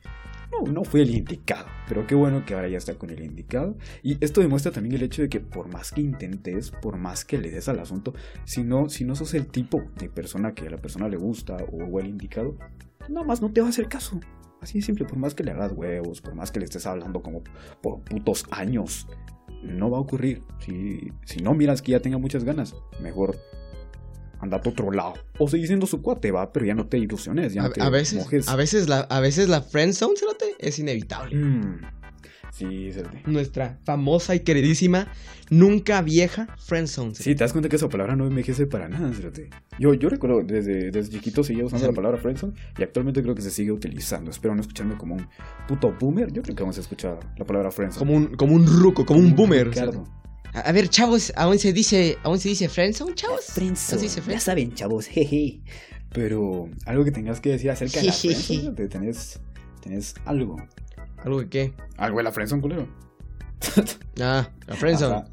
Speaker 2: No, no fui el indicado. Pero qué bueno que ahora ya está con el indicado. Y esto demuestra también el hecho de que por más que intentes, por más que le des al asunto, si no, si no sos el tipo de persona que a la persona le gusta o el indicado, nada más no te va a hacer caso. Así de simple, por más que le hagas huevos, por más que le estés hablando como por putos años, no va a ocurrir. Si, si no miras que ya tenga muchas ganas, mejor andate a otro lado. O seguir siendo su cuate, va, pero ya no te ilusiones, ya
Speaker 3: A,
Speaker 2: no te
Speaker 3: a veces,
Speaker 2: mojes.
Speaker 3: a veces la, a veces la friendzone, cerote, es inevitable.
Speaker 2: Mm, sí, cerote.
Speaker 3: Nuestra famosa y queridísima, nunca vieja friendzone.
Speaker 2: Sí, te das cuenta que esa palabra no envejece para nada, cerote. Yo, yo recuerdo desde, desde chiquito seguía usando
Speaker 3: Sí.
Speaker 2: la palabra friendzone y actualmente creo que se sigue utilizando. Espero no escucharme como un puto boomer. Yo creo que vamos a escuchar la palabra friendzone.
Speaker 3: Como un, como un ruco, como un boomer.
Speaker 2: Ricardo.
Speaker 3: A, ver, chavos, ¿aún se dice, aún se dice friendzone, chavos?
Speaker 2: Friendzone.
Speaker 3: ¿Aún se dice
Speaker 2: Ya
Speaker 3: friendzone?
Speaker 2: saben, chavos, jeje. Pero algo que tengas que decir acerca de la friendzone, cerote, tenés, tenés algo.
Speaker 3: ¿Algo de qué?
Speaker 2: Algo de la friendzone, culero.
Speaker 3: Ah, la friendzone.
Speaker 2: Ajá.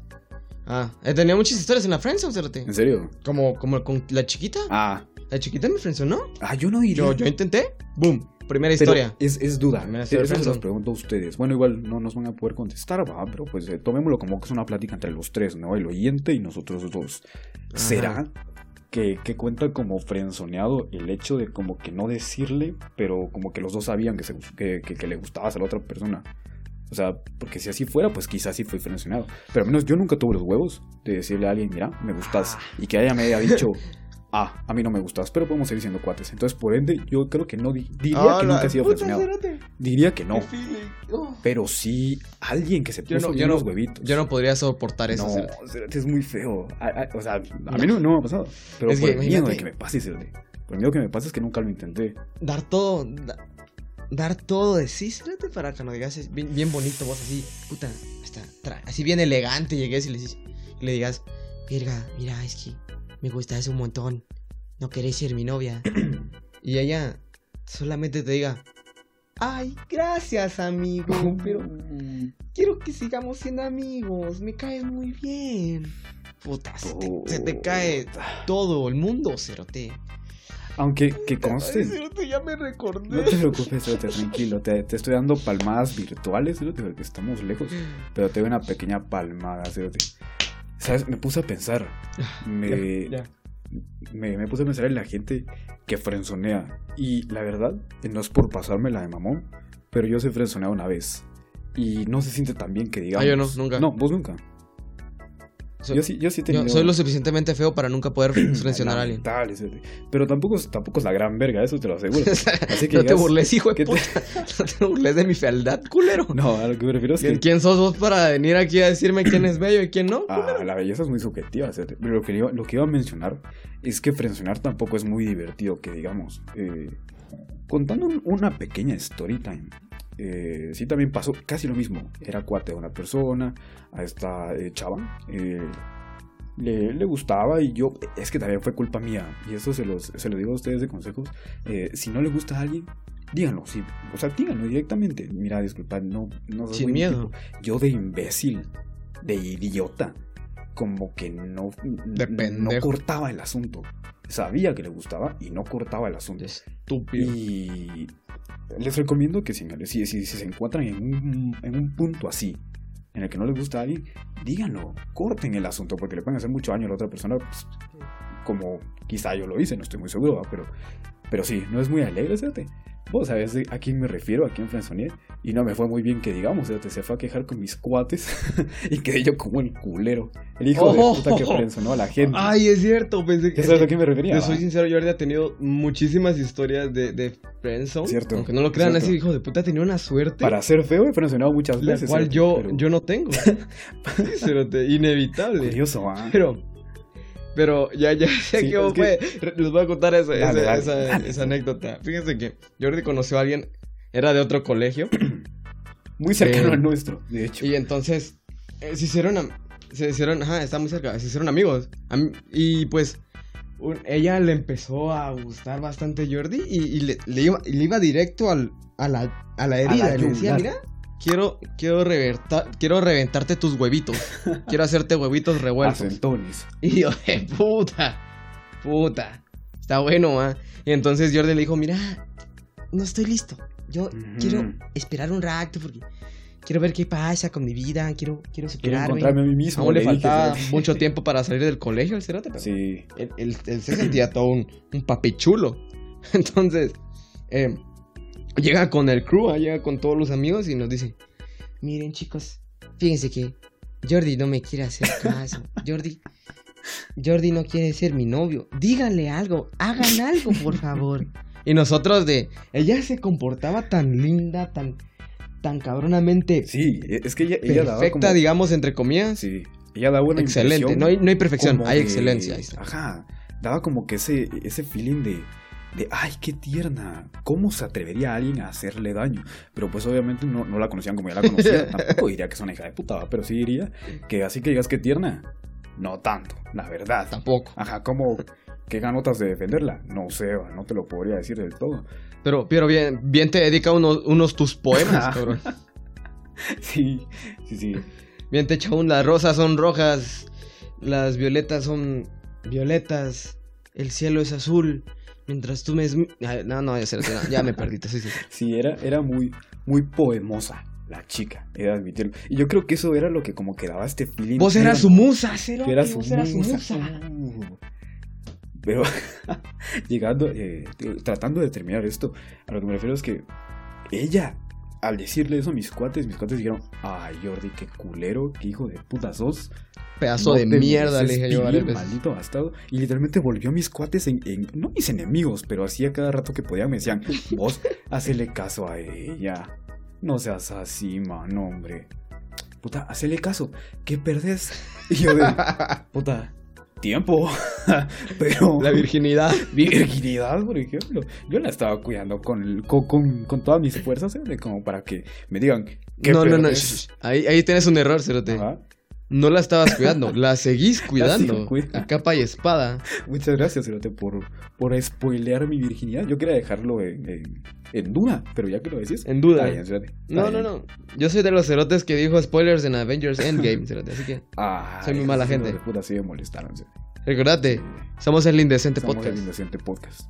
Speaker 3: Ah, he tenido muchas historias en la friendzone, cerote.
Speaker 2: ¿En serio?
Speaker 3: Como, como con la chiquita.
Speaker 2: Ah,
Speaker 3: La chiquita me friendzonó.
Speaker 2: ah yo no iría.
Speaker 3: Yo, yo intenté, boom. Primera
Speaker 2: Pero
Speaker 3: historia.
Speaker 2: Es, es duda.
Speaker 3: Primera
Speaker 2: Eso se los pregunto a ustedes. Bueno, igual no nos van a poder contestar, va, pero pues eh, tomémoslo como que es una plática entre los tres, ¿no? El oyente y nosotros dos. ¿Será que, que cuenta como frenzoneado el hecho de como que no decirle, pero como que los dos sabían que, se, que, que- que le gustabas a la otra persona? O sea, porque si así fuera, pues quizás sí fue frenzoneado. Pero al menos yo nunca tuve los huevos de decirle a alguien, mira, me gustas. Y que ella me haya dicho, ah, a mí no me gustas, pero podemos seguir siendo cuates. Entonces, por ende, yo creo que no di- diría
Speaker 3: Ah,
Speaker 2: que nunca he sido
Speaker 3: cerote.
Speaker 2: Diría que no.
Speaker 3: Oh.
Speaker 2: Pero sí, alguien que se puso
Speaker 3: Yo no, yo, no,
Speaker 2: huevitos.
Speaker 3: yo no podría soportar eso.
Speaker 2: No, es muy feo. A- a- o sea, a mí no, no me ha pasado. Pero
Speaker 3: Es
Speaker 2: por
Speaker 3: que
Speaker 2: el miedo de que me pase, cerote. Por el miedo que me pase es que nunca lo intenté.
Speaker 3: Dar todo. da- dar todo de sí, cerote, para que nos digas bien, bien bonito, vos así, puta, hasta tra- así bien elegante llegues y le, y le digas, verga, mira, es que me gustas un montón, no querés ser mi novia. y ella solamente te diga, ay, gracias, amigo, pero quiero que sigamos siendo amigos, me caes muy bien. Puta, se te, se te cae todo el mundo, cerote.
Speaker 2: Aunque que
Speaker 3: Ay,
Speaker 2: conste.
Speaker 3: cerote, ya me recordé.
Speaker 2: No te preocupes, cerote, tranquilo. Te, te estoy dando palmadas virtuales, cerote, porque estamos lejos. Pero te doy una pequeña palmada, cerote. ¿Sabes? Me puse a pensar. Me, me, me puse a pensar en la gente que frenzonea. Y la verdad, no es por pasarme la de mamón, pero yo soy frenzoneado una vez. Y no se siente tan bien que digamos.
Speaker 3: Ah, yo no, nunca.
Speaker 2: No, vos nunca.
Speaker 3: Soy,
Speaker 2: yo sí, yo sí
Speaker 3: yo soy lo suficientemente feo para nunca poder frencionar a alguien.
Speaker 2: Pero tampoco es, tampoco es la gran verga, eso te lo aseguro. Así que
Speaker 3: no te burles, hijo de
Speaker 2: ¿qué te-
Speaker 3: puta. No te burles de mi fealdad, culero.
Speaker 2: No, a lo que me refiero es que.
Speaker 3: ¿Quién, sos vos para venir aquí a decirme quién es bello y quién no?
Speaker 2: Ah, la belleza es muy subjetiva, cerote. pero lo que, iba, lo que iba a mencionar es que frencionar tampoco es muy divertido, que digamos. Eh, contando un- una pequeña story time, eh, sí también pasó casi lo mismo. Era cuate de una persona, a esta eh, chava, eh, le, le gustaba y yo, es que también fue culpa mía, y eso se, los, se lo digo a ustedes de consejos, si no le gusta a alguien, díganlo, sí, o sea, díganlo directamente. Mira, disculpa, no, no soy
Speaker 3: Sin miedo.
Speaker 2: tipo. Yo de imbécil, de idiota, como que no, no cortaba el asunto. Sabía que le gustaba y no cortaba el asunto.
Speaker 3: Estúpido.
Speaker 2: Y les recomiendo que si, si, se encuentran en un, en un punto así, en el que no les gusta a alguien, díganlo, corten el asunto, porque le pueden hacer mucho daño a la otra persona, pues, como quizá yo lo hice, no estoy muy seguro, pero, pero sí, no es muy alegre, fíjate. Vos sabés a quién me refiero, a quién frenzoneé, y no me fue muy bien que digamos, fíjate, se fue a quejar con mis cuates y quedé yo como el culero, el hijo
Speaker 3: Oh.
Speaker 2: de puta que frenzonó a la gente.
Speaker 3: Ay, es cierto, pensé que...
Speaker 2: ¿Ya sabes a qué me refería?
Speaker 3: Yo soy sincero, yo habría tenido muchísimas historias de, de friendzone.
Speaker 2: Cierto,
Speaker 3: Aunque no lo crean,
Speaker 2: cierto.
Speaker 3: ese hijo de puta tenía una suerte.
Speaker 2: Para ser feo he frenzoneado muchas
Speaker 3: la
Speaker 2: veces.
Speaker 3: cual
Speaker 2: fíjate,
Speaker 3: yo,
Speaker 2: pero-
Speaker 3: yo no tengo. Cerote, inevitable.
Speaker 2: Curioso, ¿ah?
Speaker 3: Pero, pero ya, ya sé
Speaker 2: Sí,
Speaker 3: que
Speaker 2: es que-
Speaker 3: fue. Les voy a contar esa,
Speaker 2: Dale,
Speaker 3: esa-
Speaker 2: dale,
Speaker 3: esa-
Speaker 2: dale.
Speaker 3: esa anécdota. Fíjense que Jordi conoció a alguien, era de otro colegio,
Speaker 2: Muy cercano
Speaker 3: Eh,
Speaker 2: al nuestro, de hecho.
Speaker 3: y entonces eh, se hicieron, se hicieron, ajá, está muy cerca, se hicieron amigos. Am- y pues un- ella le empezó a gustar bastante Jordi y, y le, le iba, le iba directo al, a, la, a la herida. y le decía, mira, quiero, quiero, quiero reventarte tus huevitos. quiero hacerte huevitos revueltos.
Speaker 2: Acentones.
Speaker 3: Y yo, de puta, puta, está bueno, ¿ah? Y entonces Jordi le dijo, mira, no estoy listo. Yo
Speaker 2: Ujú.
Speaker 3: quiero esperar un rato porque quiero ver qué pasa con mi vida, quiero, quiero
Speaker 2: Quiero
Speaker 3: superarme.
Speaker 2: encontrarme a mí mismo.
Speaker 3: Aún le
Speaker 2: dije,
Speaker 3: faltaba mucho tiempo para salir del colegio, el cerote, pero
Speaker 2: Sí.
Speaker 3: él, él- él se sentía todo un, un papichulo. Entonces, eh, llega con el crew, ah, llega con todos los amigos y nos dice, miren chicos, fíjense que Jordi no me quiere hacer caso. Jordi, Jordi no quiere ser mi novio. Díganle algo, hagan algo, por favor. Y nosotros de, ella se comportaba tan linda, tan, tan cabronamente
Speaker 2: Sí, e, es que ella, ella daba
Speaker 3: perfecta,
Speaker 2: como...
Speaker 3: digamos, entre comillas.
Speaker 2: Sí, ella daba una
Speaker 3: Excelente, no hay, no hay perfección, hay excelencia.
Speaker 2: Ajá, daba como que ese, ese feeling de, de, ay, qué tierna, ¿cómo se atrevería alguien a hacerle daño? Pero pues obviamente no, no la conocían como ya la conocía, tampoco diría que es una hija de puta, ¿va? pero sí diría que así que digas que tierna, no tanto, la verdad.
Speaker 3: Tampoco.
Speaker 2: Ajá, como, ¿qué ganotas de defenderla? No sé, no te lo podría decir del todo.
Speaker 3: Pero, pero bien, bien te dedica unos, unos tus poemas, cabrón.
Speaker 2: Sí, sí, sí.
Speaker 3: Bien te echa un, las rosas son rojas, las violetas son violetas, el cielo es azul, Mientras tú me... No, no, ya, ya me perdiste, sí, sí.
Speaker 2: Sí, era, era muy, muy poemosa la chica, he de admitirlo. Y yo creo que eso era lo que como que daba este feeling.
Speaker 3: Vos eras su musa, cero.
Speaker 2: era su
Speaker 3: vos eras su
Speaker 2: musa. Pero llegando, eh, tratando de terminar esto, a lo que me refiero es que ella, al decirle eso a mis cuates, mis cuates dijeron, ay Jordi, qué culero, qué hijo de puta sos.
Speaker 3: Pedazo
Speaker 2: No
Speaker 3: de mierda, le dije yo varias
Speaker 2: vivir,
Speaker 3: veces.
Speaker 2: maldito bastardo. Y literalmente volvió a mis cuates en, en- no mis enemigos, pero así a cada rato que podían me decían, vos, hacele caso a ella. No seas así, man, hombre. Puta, hacele caso. ¿Qué perdés? Y yo de, puta, tiempo. pero
Speaker 3: La virginidad.
Speaker 2: mi virginidad, por ejemplo, yo la estaba cuidando con, el- con, con, con todas mis fuerzas, ¿eh? Como para que me digan, ¿qué
Speaker 3: No, no, no. Ahí, ahí tienes un error, Cerote.
Speaker 2: Ajá.
Speaker 3: No la estabas cuidando, la seguís cuidando.
Speaker 2: cuidando.
Speaker 3: A capa y espada.
Speaker 2: Muchas gracias, Cerote, por, por spoilear mi virginidad. Yo quería dejarlo en, en, en duda, pero ya que lo decís.
Speaker 3: En duda.
Speaker 2: bien,
Speaker 3: No, no, no. Yo soy de los cerotes que dijo spoilers en Avengers Endgame, Cerote. Así que, Soy muy mala gente.
Speaker 2: de puta sí me molestaron. Cerote.
Speaker 3: recordate, somos el indecente
Speaker 2: Somos
Speaker 3: podcast.
Speaker 2: el Indecente Podcast.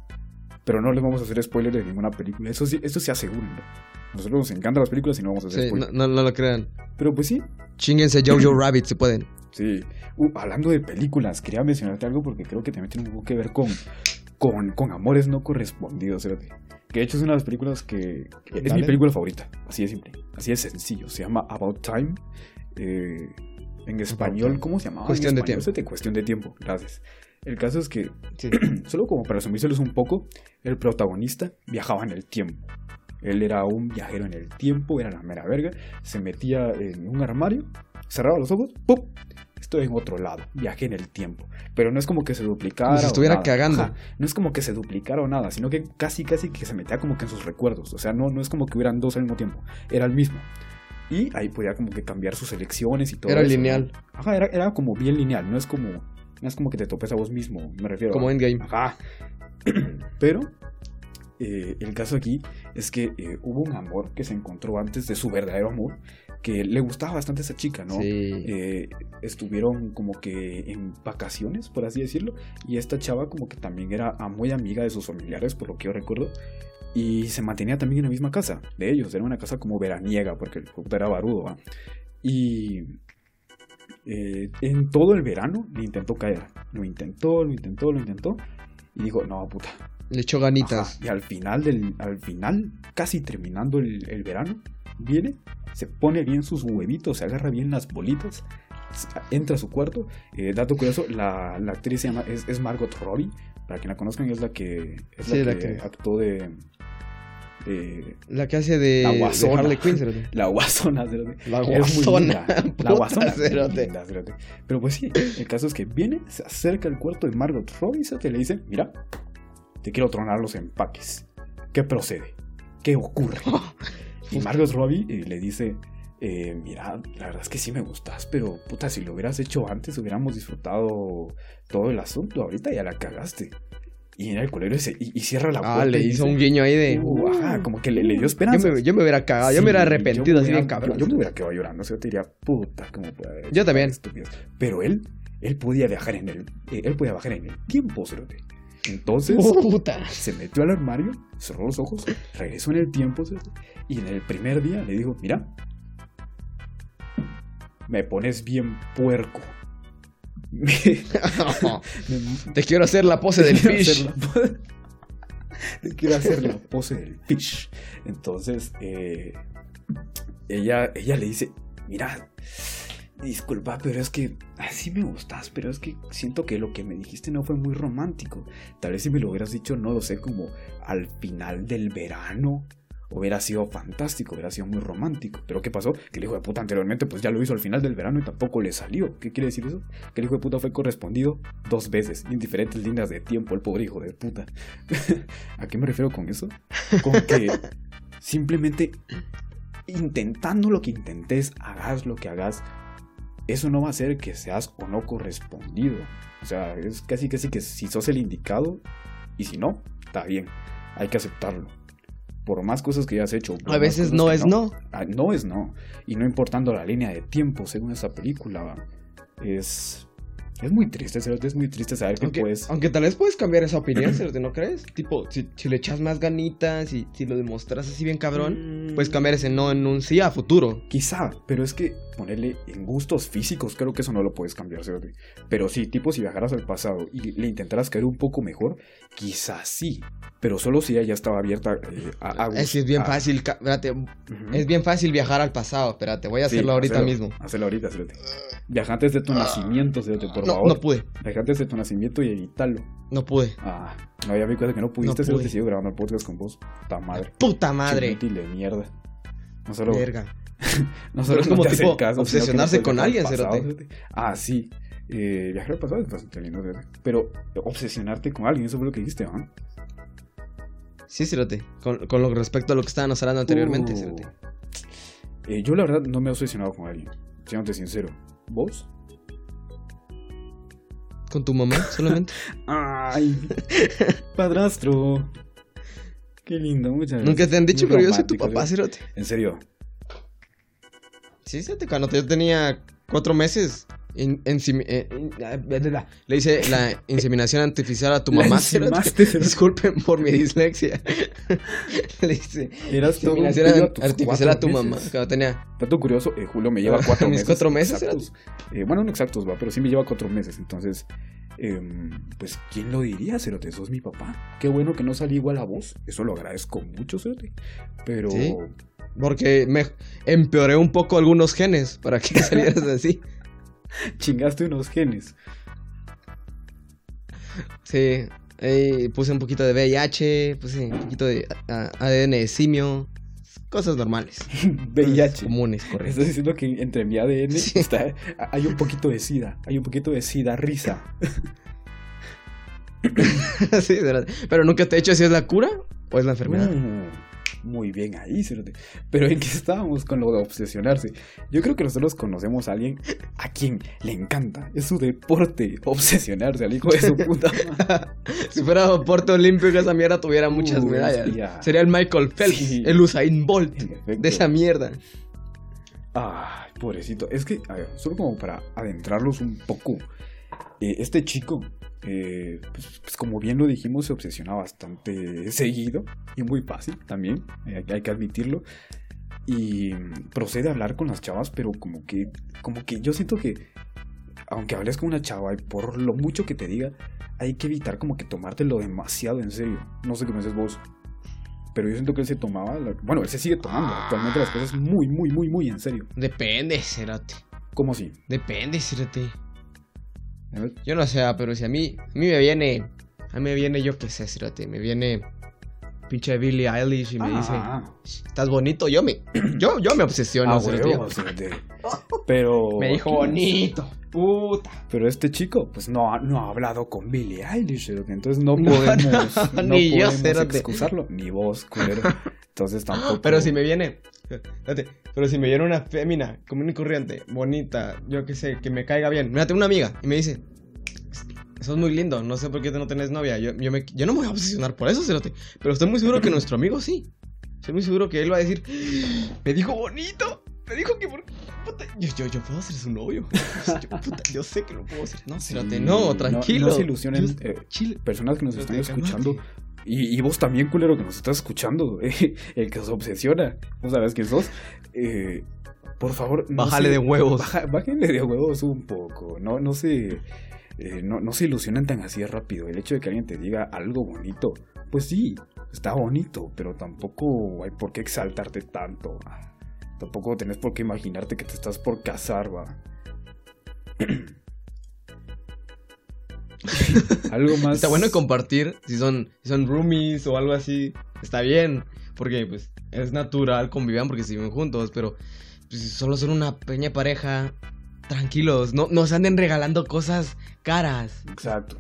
Speaker 2: Pero no les vamos a hacer spoilers de ninguna película. Eso sí, eso se asegura, ¿no? Nosotros nos encantan las películas y no vamos a hacer
Speaker 3: Sí,
Speaker 2: spoilers.
Speaker 3: no, no lo crean.
Speaker 2: Pero pues sí,
Speaker 3: Chinguense Jojo Rabbit si pueden.
Speaker 2: Sí. Uh, hablando de películas, quería mencionarte algo porque creo que también tiene un poco que ver con, con, con amores no correspondidos, cerote. Que de hecho es una de las películas que... Es mi película favorita, así de simple, así de sencillo. Se llama About Time. eh, en español. ¿cómo se llamaba?
Speaker 3: Cuestión de tiempo.
Speaker 2: Cuestión de tiempo, gracias. El caso es que,
Speaker 3: Sí.
Speaker 2: solo como para resumírselos un poco, el protagonista viajaba en el tiempo. Él era un viajero en el tiempo, era la mera verga. Se metía en un armario, cerraba los ojos, ¡pum! Estoy en otro lado, viajé en el tiempo. Pero no es como que se duplicara.
Speaker 3: Como si
Speaker 2: o
Speaker 3: estuviera
Speaker 2: nada.
Speaker 3: cagando.
Speaker 2: Ajá, No es como que se duplicara o nada, sino que casi, casi que se metía como que en sus recuerdos. O sea, no, no es como que hubieran dos al mismo tiempo, era el mismo. Y ahí podía como que cambiar sus elecciones y todo
Speaker 3: Era
Speaker 2: eso,
Speaker 3: lineal.
Speaker 2: Ajá, era, era como bien lineal, no es como, no es como que te topes a vos mismo, me refiero.
Speaker 3: Como
Speaker 2: a-
Speaker 3: Endgame.
Speaker 2: Ajá. Pero eh, el caso aquí es que eh, hubo un amor que se encontró antes de su verdadero amor, que le gustaba bastante a esa chica, ¿no?
Speaker 3: Sí.
Speaker 2: Eh, estuvieron como que en vacaciones, por así decirlo, y esta chava como que también era muy amiga de sus familiares, por lo que yo recuerdo, y se mantenía también en la misma casa de ellos, era una casa como veraniega, porque el puta era barudo, ¿va? Y eh, en todo el verano le intentó caer, lo intentó, lo intentó, lo intentó, y dijo, no, puta,
Speaker 3: Le echó ganitas.
Speaker 2: Ajá, Y al final del, al final, casi terminando el, el verano, viene, se pone bien sus huevitos, se agarra bien las bolitas, entra a su cuarto. Eh, dato curioso, la, la actriz se llama, es, es Margot Robbie, para quien la conozcan, es la que, es
Speaker 3: Sí,
Speaker 2: la
Speaker 3: la
Speaker 2: que
Speaker 3: que-
Speaker 2: actuó de, de
Speaker 3: La que hace de,
Speaker 2: La
Speaker 3: de. Harley Quinn,
Speaker 2: la guasona.
Speaker 3: La guasona.
Speaker 2: La guasona. Pero pues sí, el caso es que viene, se acerca al cuarto de Margot Robbie y le dice, mira, te quiero tronar los empaques. ¿Qué procede? ¿Qué ocurre? Y Margot Robbie eh, le dice, eh, mira, la verdad es que sí me gustas, pero puta, si lo hubieras hecho antes hubiéramos disfrutado todo el asunto. Ahorita ya la cagaste. Y en el culero ese, y, y cierra la puerta.
Speaker 3: Ah, le
Speaker 2: y
Speaker 3: hizo
Speaker 2: dice,
Speaker 3: un guiño ahí de.
Speaker 2: "Uh, ajá, como que le, le dio
Speaker 3: yo,
Speaker 2: esperanza.
Speaker 3: me, yo me hubiera cagado, yo me hubiera arrepentido así bien cabrón.
Speaker 2: Yo, me hubiera quedado llorando, o sea, yo te diría, puta, ¿cómo puede haber
Speaker 3: Yo también.
Speaker 2: tal estupidez? Pero él, él podía viajar en el, eh, él podía viajar en el tiempo, cerote. Entonces,
Speaker 3: Puta.
Speaker 2: se metió al armario, cerró los ojos, regresó en el tiempo, y en el primer día le dijo, mira, me pones bien puerco.
Speaker 3: Te quiero hacer la pose del fish.
Speaker 2: Le quiero hacer la pose del fish. Entonces, eh, ella, ella le dice, mira, disculpa, pero es que así me gustas, pero es que siento que lo que me dijiste no fue muy romántico. Tal vez si me lo hubieras dicho, no lo sé, como al final del verano. Hubiera sido fantástico, hubiera sido muy romántico. Pero ¿qué pasó? Que el hijo de puta anteriormente pues ya lo hizo al final del verano y tampoco le salió. ¿Qué quiere decir eso? Que el hijo de puta fue correspondido dos veces, en diferentes líneas de tiempo, el pobre hijo de puta. ¿A qué me refiero con eso? Con que simplemente intentando lo que intentes, hagas lo que hagas, eso no va a hacer que seas o no correspondido. O sea, es casi casi que si sos el indicado y si no, está bien, hay que aceptarlo. Por más cosas que hayas hecho.
Speaker 3: A veces no es no.
Speaker 2: Ah, no es no. Y no importando la línea de tiempo según esa película, es, Es muy triste, cerote, es muy triste saber que
Speaker 3: Aunque,
Speaker 2: puedes...
Speaker 3: aunque tal vez puedes cambiar esa opinión, Cerote, ¿no crees? Tipo, si, si le echas más ganitas y si lo demostras así bien cabrón,
Speaker 2: Mm,
Speaker 3: puedes cambiar ese no en un sí a futuro.
Speaker 2: Quizá, pero es que ponerle en gustos físicos, creo que eso no lo puedes cambiar, cerote. Pero sí, tipo, si viajaras al pasado y le intentaras caer un poco mejor, quizás sí. Pero solo si ella ya estaba abierta eh, a, a
Speaker 3: Es es bien
Speaker 2: a-
Speaker 3: fácil, espérate, es bien fácil viajar al pasado, espérate, voy a
Speaker 2: Sí,
Speaker 3: hacerlo ahorita mismo.
Speaker 2: Hazlo ahorita, cerote. Viaja antes de tu nacimiento, cerote, por
Speaker 3: No,
Speaker 2: favor.
Speaker 3: no pude,
Speaker 2: Viaja antes de tu nacimiento y evítalo.
Speaker 3: no pude.
Speaker 2: Ah, no, ya me cuenta que no pudiste,
Speaker 3: No pude.
Speaker 2: sigo grabando el podcast con vos. Ta madre.
Speaker 3: Puta madre.
Speaker 2: Inútil de mierda. No solo,
Speaker 3: Verga.
Speaker 2: no solo
Speaker 3: Pero es
Speaker 2: no
Speaker 3: como
Speaker 2: te
Speaker 3: tipo
Speaker 2: caso,
Speaker 3: obsesionarse con alguien, cerote.
Speaker 2: Ah, sí. Eh, viajar al pasado es bastante lindo. Pero obsesionarte con alguien, eso fue lo que dijiste, ¿no?
Speaker 3: Sí, Cerote, con, con lo respecto a lo que estábamos hablando anteriormente,
Speaker 2: Uh.
Speaker 3: Cerote.
Speaker 2: Eh, yo la verdad no me he obsesionado con alguien. Siéndote sincero. ¿Vos?
Speaker 3: ¿Con tu mamá solamente?
Speaker 2: Ay, padrastro. Qué lindo, muchas gracias.
Speaker 3: Nunca te han dicho,
Speaker 2: Muy
Speaker 3: pero yo soy tu papá, Cerote.
Speaker 2: En serio.
Speaker 3: Sí, Cerote, cuando yo tenía cuatro meses, in- eh, in- ah, le hice la inseminación artificial a tu mamá. Disculpen por mi dislexia. le
Speaker 2: un
Speaker 3: inseminación
Speaker 2: a
Speaker 3: artificial a tu mamá cuando tenía...
Speaker 2: Dato curioso, eh, Julio me lleva cuatro
Speaker 3: ¿mis
Speaker 2: meses.
Speaker 3: cuatro meses,
Speaker 2: exactos. Eh, bueno, no exactos, va, pero sí me lleva cuatro meses. Entonces, em, pues, ¿quién lo diría, Cerote? Sos mi papá. Qué bueno que no salí igual a vos. Eso lo agradezco mucho, Cerote. Pero,
Speaker 3: Sí. Porque me empeoré un poco algunos genes para que salieras así.
Speaker 2: chingaste unos genes.
Speaker 3: Sí, puse un poquito de VIH, puse un poquito de a- ADN de simio, cosas normales.
Speaker 2: VIH.
Speaker 3: Comunes, correcto.
Speaker 2: Estás diciendo que entre mi ADN
Speaker 3: Sí.
Speaker 2: está, hay un poquito de sida. Hay un poquito de sida risa.
Speaker 3: sí. Pero nunca te he dicho si es la cura o es la enfermedad.
Speaker 2: Uh, muy bien ahí, Cerote. Pero ¿en qué estábamos con lo de obsesionarse? Yo creo que nosotros conocemos a alguien a quien le encanta. Es su deporte, obsesionarse al hijo de su puta madre.
Speaker 3: Si fuera deporte olímpico, esa mierda tuviera muchas
Speaker 2: Uh,
Speaker 3: medallas. Sería el Michael Phelps,
Speaker 2: Sí.
Speaker 3: el Usain Bolt de esa mierda.
Speaker 2: Ay, pobrecito. Es que, a ver, solo como para adentrarlos un poco. Eh, este chico, eh, pues, pues como bien lo dijimos, se obsesiona bastante seguido y muy fácil también, eh, hay que admitirlo. Y procede a hablar con las chavas, pero como que, como que yo siento que, aunque hables con una chava y por lo mucho que te diga, hay que evitar como que tomártelo demasiado en serio. No sé qué me dices vos. Pero yo siento que él se tomaba, la- bueno, él se sigue tomando actualmente las cosas muy, muy, muy, muy en serio.
Speaker 3: Depende, Cerote.
Speaker 2: ¿Cómo así?
Speaker 3: Depende, Cerote. Yo no sé, ah, pero si a mí, a mí me viene, a mí me viene, yo qué sé, me viene pinche Billie Eilish y me
Speaker 2: Ah,
Speaker 3: dice, estás bonito, yo me, yo, yo me obsesiono,
Speaker 2: ah, huevo. Pero.
Speaker 3: Me dijo bonito, puta.
Speaker 2: Pero este chico, pues no ha, no ha hablado con Billie Eilish, entonces no podemos.
Speaker 3: no,
Speaker 2: no
Speaker 3: ni yo,
Speaker 2: podemos excusarlo. Ni vos, culero. Entonces tampoco.
Speaker 3: Pero si me viene, espérate, pero si me viene una fémina común y corriente, bonita, yo qué sé, que me caiga bien. Mira, tengo una amiga y me dice, eso es muy lindo, no sé por qué no tenés novia. Yo, yo, me- yo no me voy a obsesionar por eso, Cerote. Pero estoy muy seguro que nuestro amigo sí. Estoy muy seguro que él va a decir, me dijo bonito, me dijo que por... puta, yo, yo, yo puedo ser su novio. Yo, puta, yo sé que lo puedo ser. No,
Speaker 2: Sí,
Speaker 3: Cerote, no, tranquilo.
Speaker 2: No, se ilusionen. Eh, personas que nos están escuchando. Y, y vos también, culero, que nos estás escuchando. eh, el que se obsesiona. Vos sabés quién sos. Eh, por favor, no
Speaker 3: Bájale
Speaker 2: se-
Speaker 3: de huevos.
Speaker 2: Baja- bájenle de huevos un poco. No, no se. eh, no, no se ilusionen tan así rápido. El hecho de que alguien te diga algo bonito, pues sí, está bonito, pero tampoco hay por qué exaltarte tanto. Tampoco tenés por qué imaginarte que te estás por casar, va. algo más.
Speaker 3: Está bueno compartir si son, si son roomies o algo así. Está bien. Porque pues es natural, convivan porque si viven juntos. Pero pues, si solo son una pequeña pareja. Tranquilos, no, no se anden regalando cosas caras.
Speaker 2: Exacto.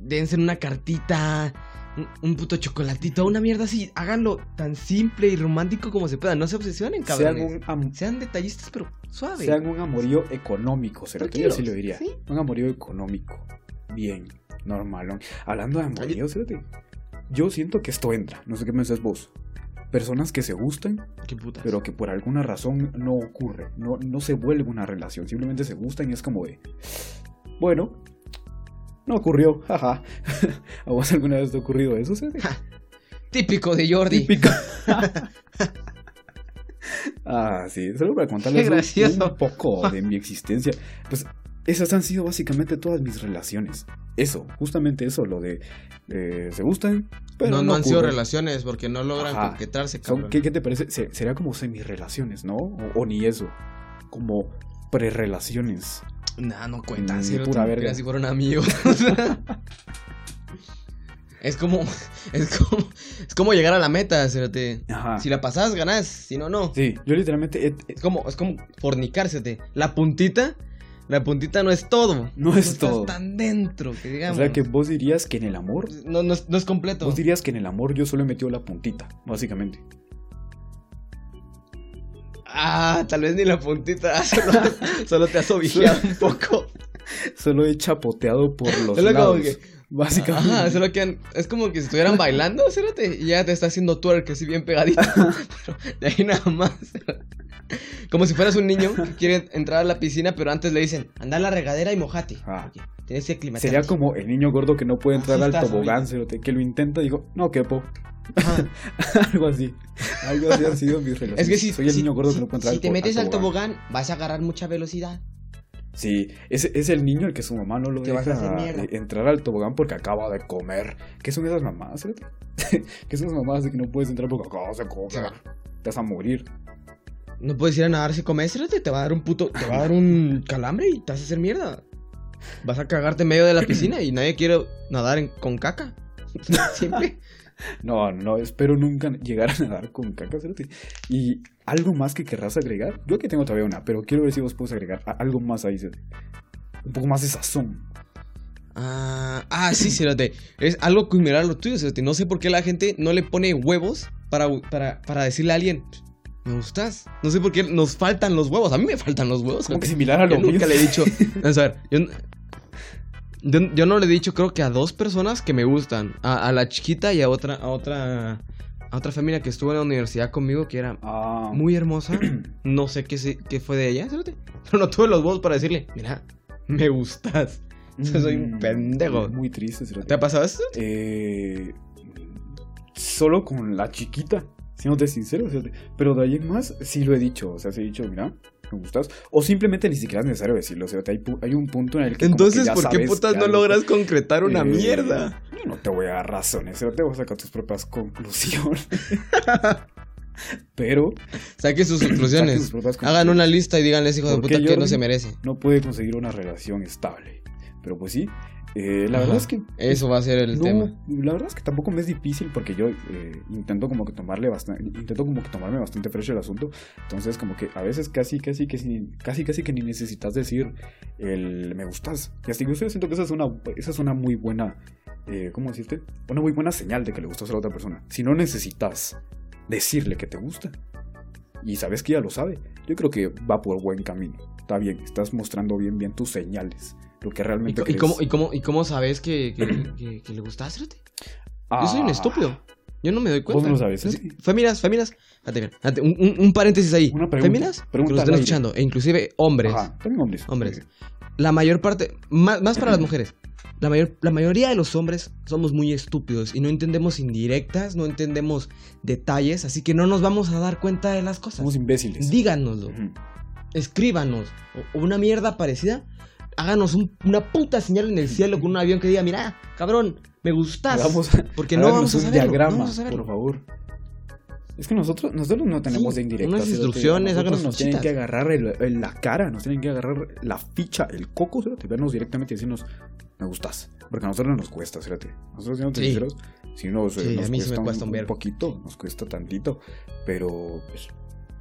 Speaker 3: Dense una cartita, un, un puto chocolatito, una mierda así. Háganlo tan simple y romántico como se pueda. No se obsesionen,
Speaker 2: Sean
Speaker 3: cabrones.
Speaker 2: un,
Speaker 3: Sean detallistas, pero suave.
Speaker 2: sean un amorío económico, se yo
Speaker 3: Tranquilos,
Speaker 2: así lo diría.
Speaker 3: ¿sí?
Speaker 2: Un amorío económico. Bien, normal. Hablando de amorío, fíjate, yo siento que esto entra. No sé qué me dices vos. Personas que se gustan,
Speaker 3: Qué putas.
Speaker 2: pero que por alguna razón no ocurre. No, no se vuelve una relación. Simplemente se gustan y es como de. Bueno, no ocurrió, jaja. ¿A vos alguna vez te ha ocurrido eso, Cerote?
Speaker 3: Típico de Jordi.
Speaker 2: Típico. ah, sí, solo para contarles un poco de mi existencia. Pues esas han sido básicamente todas mis relaciones. Eso, justamente eso, lo de eh, se gustan, pero
Speaker 3: no,
Speaker 2: no,
Speaker 3: no han sido relaciones porque no logran
Speaker 2: Ajá.
Speaker 3: concretarse, cabrón.
Speaker 2: ¿qué, qué te parece? Se- Sería como semi-relaciones, ¿no? O, o ni eso. Como pre-relaciones.
Speaker 3: Nah, no cuenta,
Speaker 2: Ni
Speaker 3: sí, no
Speaker 2: pura verga.
Speaker 3: si fueran amigos. es como, es como, es como llegar a la meta, cerote.
Speaker 2: Ajá.
Speaker 3: Si la pasas, ganas, si no, no.
Speaker 2: Sí, yo literalmente.
Speaker 3: Es como, es como fornicársete. La puntita, la puntita no es todo.
Speaker 2: No es
Speaker 3: estás
Speaker 2: todo.
Speaker 3: tan dentro que
Speaker 2: o
Speaker 3: digamos.
Speaker 2: sea que vos dirías que en el amor.
Speaker 3: no, no, es, no es completo.
Speaker 2: Vos dirías que en el amor yo solo he metido la puntita, básicamente.
Speaker 3: Ah, tal vez ni la puntita. Solo, solo te has obviado un poco.
Speaker 2: Solo he chapoteado por los
Speaker 3: Solo como
Speaker 2: lados.
Speaker 3: que-
Speaker 2: Básicamente.
Speaker 3: Ajá, solo que es como que si estuvieran bailando, cérate, y ya te está haciendo twerk así bien pegadito. Pero de ahí nada más. Como si fueras un niño que quiere entrar a la piscina, pero antes le dicen, anda a la regadera y mojate. Tienes que aclimatarte.
Speaker 2: Sería como el niño gordo que no puede entrar al tobogán, que lo intenta y digo, no quepo. Algo así. Algo así han sido mis relaciones.
Speaker 3: Es que si,
Speaker 2: Soy el
Speaker 3: si-
Speaker 2: niño gordo
Speaker 3: si-
Speaker 2: que no puede entrar
Speaker 3: si
Speaker 2: al
Speaker 3: te metes al tobogán, vas a agarrar mucha velocidad.
Speaker 2: Sí, es, es el niño el que su mamá no lo
Speaker 3: Que vas a
Speaker 2: deja entrar al tobogán porque acaba de comer. ¿Qué son esas mamás? ¿Qué son esas mamás de que no puedes entrar porque acabas de comer? Te vas a morir.
Speaker 3: No puedes ir a nadar si comes, cérate, te va a dar un puto, te va a dar un calambre y te vas a hacer mierda. Vas a cagarte en medio de la piscina y nadie quiere nadar en- con caca. Siempre.
Speaker 2: No, no, espero nunca llegar a nadar con caca, cerote. Y algo más que querrás agregar. Yo aquí tengo todavía una, pero quiero ver si vos puedes agregar algo más ahí. Un poco más de sazón.
Speaker 3: Ah, ah, sí, Cerote. Es algo similar a lo tuyo, Cerote. No sé por qué la gente no le pone huevos para, para, para decirle a alguien, me gustas. No sé por qué nos faltan los huevos. A mí me faltan los huevos.
Speaker 2: Como que similar a lo
Speaker 3: Yo nunca le he dicho. Vamos a ver, yo, yo, yo no le he dicho, creo que a dos personas que me gustan. A, a la chiquita y a otra, a otra, a otra familia que estuvo en la universidad conmigo que era
Speaker 2: Ah,
Speaker 3: muy hermosa. No sé qué, qué fue de ella. Pero no tuve los huevos para decirle, mira, me gustas. soy un
Speaker 2: mm,
Speaker 3: pendejo.
Speaker 2: Muy triste.
Speaker 3: ¿Te ha pasado esto?
Speaker 2: Eh, solo con la chiquita, siéndote sincero, pero de ahí en más sí lo he dicho, o sea, sí he dicho, mira, me gustas, o simplemente ni siquiera es necesario decirlo, o sea, hay, hay un punto en el que como que
Speaker 3: Entonces,
Speaker 2: ya
Speaker 3: ¿por qué
Speaker 2: sabes
Speaker 3: putas no
Speaker 2: algo-
Speaker 3: logras concretar una
Speaker 2: Eh,
Speaker 3: mierda?
Speaker 2: yo No te voy a dar razones, te voy a sacar tus propias conclusiones. pero
Speaker 3: Saquen sus conclusiones. Hagan una lista y díganles, hijo de
Speaker 2: ¿Por
Speaker 3: puta, que no se merece.
Speaker 2: no puede conseguir una relación estable. Pero pues sí, eh, la
Speaker 3: Ajá.
Speaker 2: verdad es que
Speaker 3: Eso va a ser el
Speaker 2: no,
Speaker 3: tema.
Speaker 2: la verdad es que tampoco me es difícil porque yo eh, intento como que tomarle bastante, intento como que tomarme bastante fresh el asunto. Entonces como que a veces casi, casi, que sin- casi, casi que ni necesitas decir el me gustas. Y así que yo siento que esa es una, esa es una muy buena, eh, ¿cómo decirte? Una muy buena señal de que le gustas a la otra persona. Si no necesitas decirle que te gusta y sabes que ya lo sabe, yo creo que va por buen camino. Está bien, estás mostrando bien, bien tus señales. Lo que
Speaker 3: ¿Y,
Speaker 2: realmente
Speaker 3: y
Speaker 2: crees.
Speaker 3: cómo, y, cómo, ¿Y cómo sabes que, que, que- que le gustaste? Cerote? Yo soy un
Speaker 2: Ah,
Speaker 3: estúpido. Yo no me doy
Speaker 2: ¿Vos
Speaker 3: cuenta.
Speaker 2: no lo sabes, eh?
Speaker 3: Féminas. Fíjate bien, fíjate, un, un- un paréntesis ahí.
Speaker 2: Una pregunta,
Speaker 3: Féminas, que
Speaker 2: pregunta
Speaker 3: lo estén
Speaker 2: al aire.
Speaker 3: escuchando, e inclusive hombres.
Speaker 2: Ajá, también hombres.
Speaker 3: Hombres. La mayor parte, más, más para las mujeres. La, mayor, la mayoría de los hombres somos muy estúpidos y no entendemos indirectas, no entendemos detalles, así que no nos vamos a dar cuenta de las cosas.
Speaker 2: Somos imbéciles.
Speaker 3: Díganoslo,
Speaker 2: Ujú.
Speaker 3: escríbanos, o, o una mierda parecida, háganos un- una puta señal en el cielo con un avión que diga, mira, cabrón, me gustas. Porque no vamos a
Speaker 2: un
Speaker 3: saberlo, no
Speaker 2: diagrama,
Speaker 3: vamos a saberlo.
Speaker 2: por favor. Es que nosotros, nosotros no tenemos
Speaker 3: Sí,
Speaker 2: de indirectas.
Speaker 3: unas instrucciones, háganos
Speaker 2: nos tienen que agarrar el- el- la cara, nos tienen que agarrar la ficha, el coco, cerote, vernos directamente y decirnos, me gustas. Porque a nosotros no nos cuesta, fíjate. Nosotros siendo
Speaker 3: Sí.
Speaker 2: sinceros, si nos,
Speaker 3: Sí,
Speaker 2: nos
Speaker 3: a mí sí me
Speaker 2: cuesta,
Speaker 3: cuesta un
Speaker 2: un, poquito, nos cuesta tantito. Pero, pues,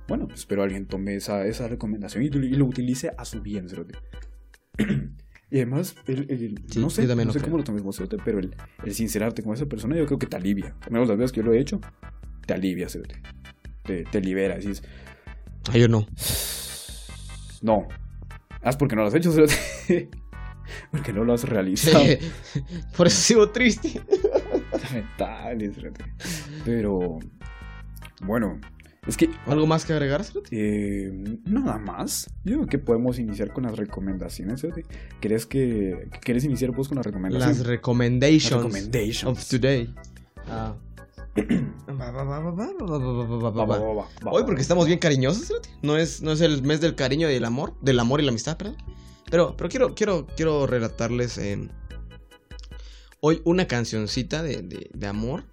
Speaker 2: bueno, espero alguien tome esa, esa recomendación y, y lo utilice a su bien, cerote. Y además, el, el-
Speaker 3: Sí,
Speaker 2: no sé, no sé
Speaker 3: creo.
Speaker 2: cómo lo tomes vos, pero el, el sincerarte con esa persona yo creo que te alivia. Al menos las veces que yo lo he hecho, te alivia. Te, te libera, decís,
Speaker 3: Ah, yo no.
Speaker 2: no. Haz porque no lo has hecho, porque no lo has realizado.
Speaker 3: Por eso sigo triste.
Speaker 2: Lamentable. Pero, bueno, es que.
Speaker 3: ¿Algo más que agregar,
Speaker 2: eh, nada más. Yo creo que podemos iniciar con las recomendaciones, Cerote. ¿Crees que. ¿Quieres iniciar vos con las recomendaciones?
Speaker 3: Las recommendations.
Speaker 2: Las recommendations.
Speaker 3: Of today. Hoy porque estamos bien cariñosos, No es, no es el mes del cariño y del amor. Del amor y la amistad, perdón. Pero, pero quiero, quiero, quiero relatarles hoy una cancioncita de, de, de amor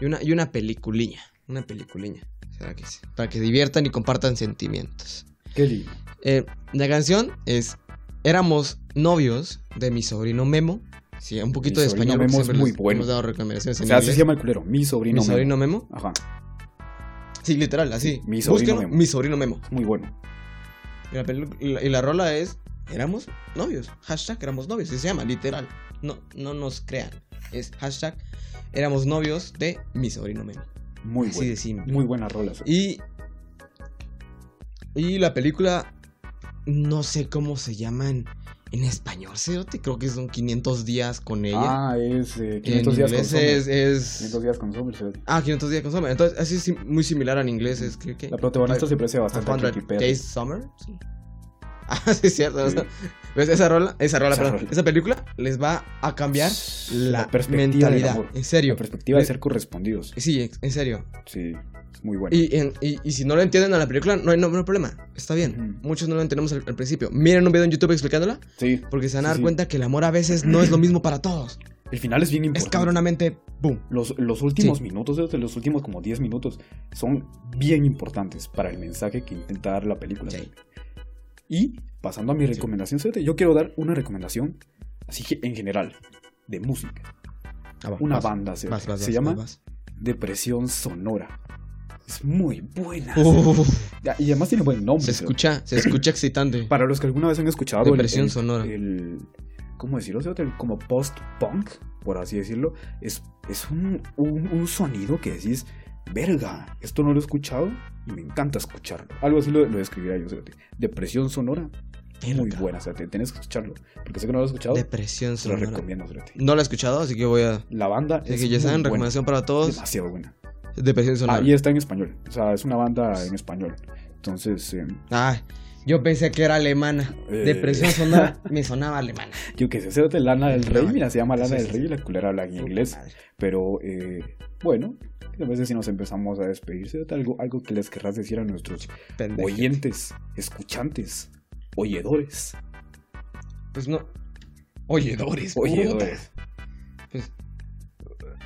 Speaker 3: y una, y una peliculilla. Una peliculiña. ¿será que sí? Para que diviertan y compartan sentimientos.
Speaker 2: Qué lindo.
Speaker 3: Eh, la canción es Éramos novios de mi sobrino Memo. Sí, un poquito
Speaker 2: Mi
Speaker 3: de español.
Speaker 2: Memo es muy bueno.
Speaker 3: Hemos dado recomendaciones
Speaker 2: O sea, así se llama el culero. Mi sobrino.
Speaker 3: mi sobrino Memo.
Speaker 2: Ajá.
Speaker 3: Sí, literal, así.
Speaker 2: Mi sobrino
Speaker 3: Búsquenlo,
Speaker 2: Memo.
Speaker 3: Mi sobrino Memo.
Speaker 2: Muy bueno.
Speaker 3: Y la, pelu- y la- y la rola es Éramos novios. Hashtag éramos novios. Así se llama, literal. No, no nos crean. Es hashtag éramos novios de mi sobrino Memo.
Speaker 2: Muy
Speaker 3: Así
Speaker 2: bueno.
Speaker 3: de simple.
Speaker 2: Muy buena rola. ¿sí?
Speaker 3: Y. Y la película. No sé cómo se llama en, español, Cerote. Creo que son 500 días con ella.
Speaker 2: Ah, es eh,
Speaker 3: Que en
Speaker 2: 500 días con
Speaker 3: inglés
Speaker 2: Summer.
Speaker 3: es, es-
Speaker 2: 500 días con Summer. ¿sí?
Speaker 3: Ah, 500 días con Summer. Entonces, así es muy similar en inglés. Es que. que
Speaker 2: La protagonista se parece bastante a
Speaker 3: 500
Speaker 2: Katy Perry.
Speaker 3: Days Summer. Sí. Ah, sí, es cierto.
Speaker 2: Sí.
Speaker 3: ¿Ves? Esa rola, esa rola,
Speaker 2: Esa
Speaker 3: perdón,
Speaker 2: rola.
Speaker 3: esa película les va a cambiar la,
Speaker 2: perspectiva del
Speaker 3: mentalidad.
Speaker 2: amor.
Speaker 3: En serio.
Speaker 2: La perspectiva de
Speaker 3: Le-
Speaker 2: ser correspondidos.
Speaker 3: Sí, en serio.
Speaker 2: Sí, es muy bueno.
Speaker 3: Y, en- y, y si no lo entienden a la película, no hay, no, no hay problema. Está bien. Muchos no lo entendemos al, al principio. Miren un video en YouTube explicándola.
Speaker 2: Sí,
Speaker 3: Porque se van a dar
Speaker 2: sí.
Speaker 3: cuenta que el amor a veces no es lo mismo para todos.
Speaker 2: el final es bien
Speaker 3: Es
Speaker 2: importante.
Speaker 3: cabronamente. ¡Boom!
Speaker 2: Los, los últimos
Speaker 3: Sí.
Speaker 2: minutos, los últimos como 10 minutos, son bien importantes para el mensaje que intenta dar la película.
Speaker 3: Sí.
Speaker 2: Y pasando a mi recomendación, yo quiero dar una recomendación, así que en general, de música.
Speaker 3: Ah, va,
Speaker 2: Una
Speaker 3: vas,
Speaker 2: banda se,
Speaker 3: vas, vas,
Speaker 2: se llama Depresión Sonora. Es muy buena. Y además tiene buen nombre.
Speaker 3: se escucha, se escucha excitante.
Speaker 2: Para los que alguna vez han escuchado el-
Speaker 3: Depresión
Speaker 2: el,
Speaker 3: sonora.
Speaker 2: el- ¿cómo decirlo? Como post-punk, por así decirlo, es, es un, un- un sonido que decís, verga, esto no lo he escuchado y me encanta escucharlo. Algo así lo, lo describiría yo, fíjate. Depresión sonora, muy buena, fíjate, tienes que escucharlo, porque sé que no lo has escuchado,
Speaker 3: Depresión
Speaker 2: te lo
Speaker 3: sonora.
Speaker 2: recomiendo.
Speaker 3: No la he escuchado, así que voy a.
Speaker 2: La banda
Speaker 3: Así
Speaker 2: es
Speaker 3: que ya saben,
Speaker 2: buena,
Speaker 3: recomendación para todos.
Speaker 2: demasiado buena.
Speaker 3: Depresión sonora.
Speaker 2: Ah, y está en español, o sea, es una banda en español. Entonces, eh,
Speaker 3: Ah, yo pensé que era alemana.
Speaker 2: Eh.
Speaker 3: Depresión sonora me sonaba alemana.
Speaker 2: yo que sé, fíjate, Lana del Rey, mira, se llama Lana
Speaker 3: sí,
Speaker 2: del
Speaker 3: sí,
Speaker 2: Rey
Speaker 3: sí.
Speaker 2: y la culera habla en inglés. Pero eh, bueno, a veces si nos empezamos a despedirse, algo, algo que les querrás decir a nuestros oyentes, escuchantes, oyedores.
Speaker 3: Pues no. Oyedores.
Speaker 2: Oyedores.
Speaker 3: Pues.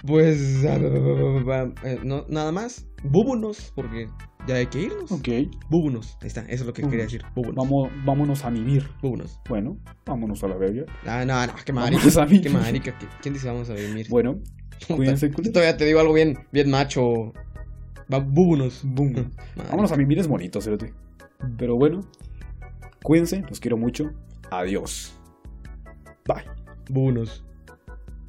Speaker 3: Pues. ah, eh, no, nada más. Búbunos, porque ya hay que irnos.
Speaker 2: Ok,
Speaker 3: Búbunos. Ahí está, eso es lo que quería decir. Búbunos.
Speaker 2: vamos, vámonos a mimir.
Speaker 3: Búbunos.
Speaker 2: Bueno, vámonos a la verga.
Speaker 3: Ah, no, no, qué
Speaker 2: Vámonos
Speaker 3: marica.
Speaker 2: a mimir.
Speaker 3: Qué marica. ¿qué- ¿Quién dice vamos a vivir?
Speaker 2: Bueno, cuídense.
Speaker 3: Todavía te digo algo bien, bien macho. Va, búbunos.
Speaker 2: Boom. Vámonos a mimir es bonito, cerote. Pero bueno, cuídense, los quiero mucho. Adiós. Bye.
Speaker 3: Búbunos.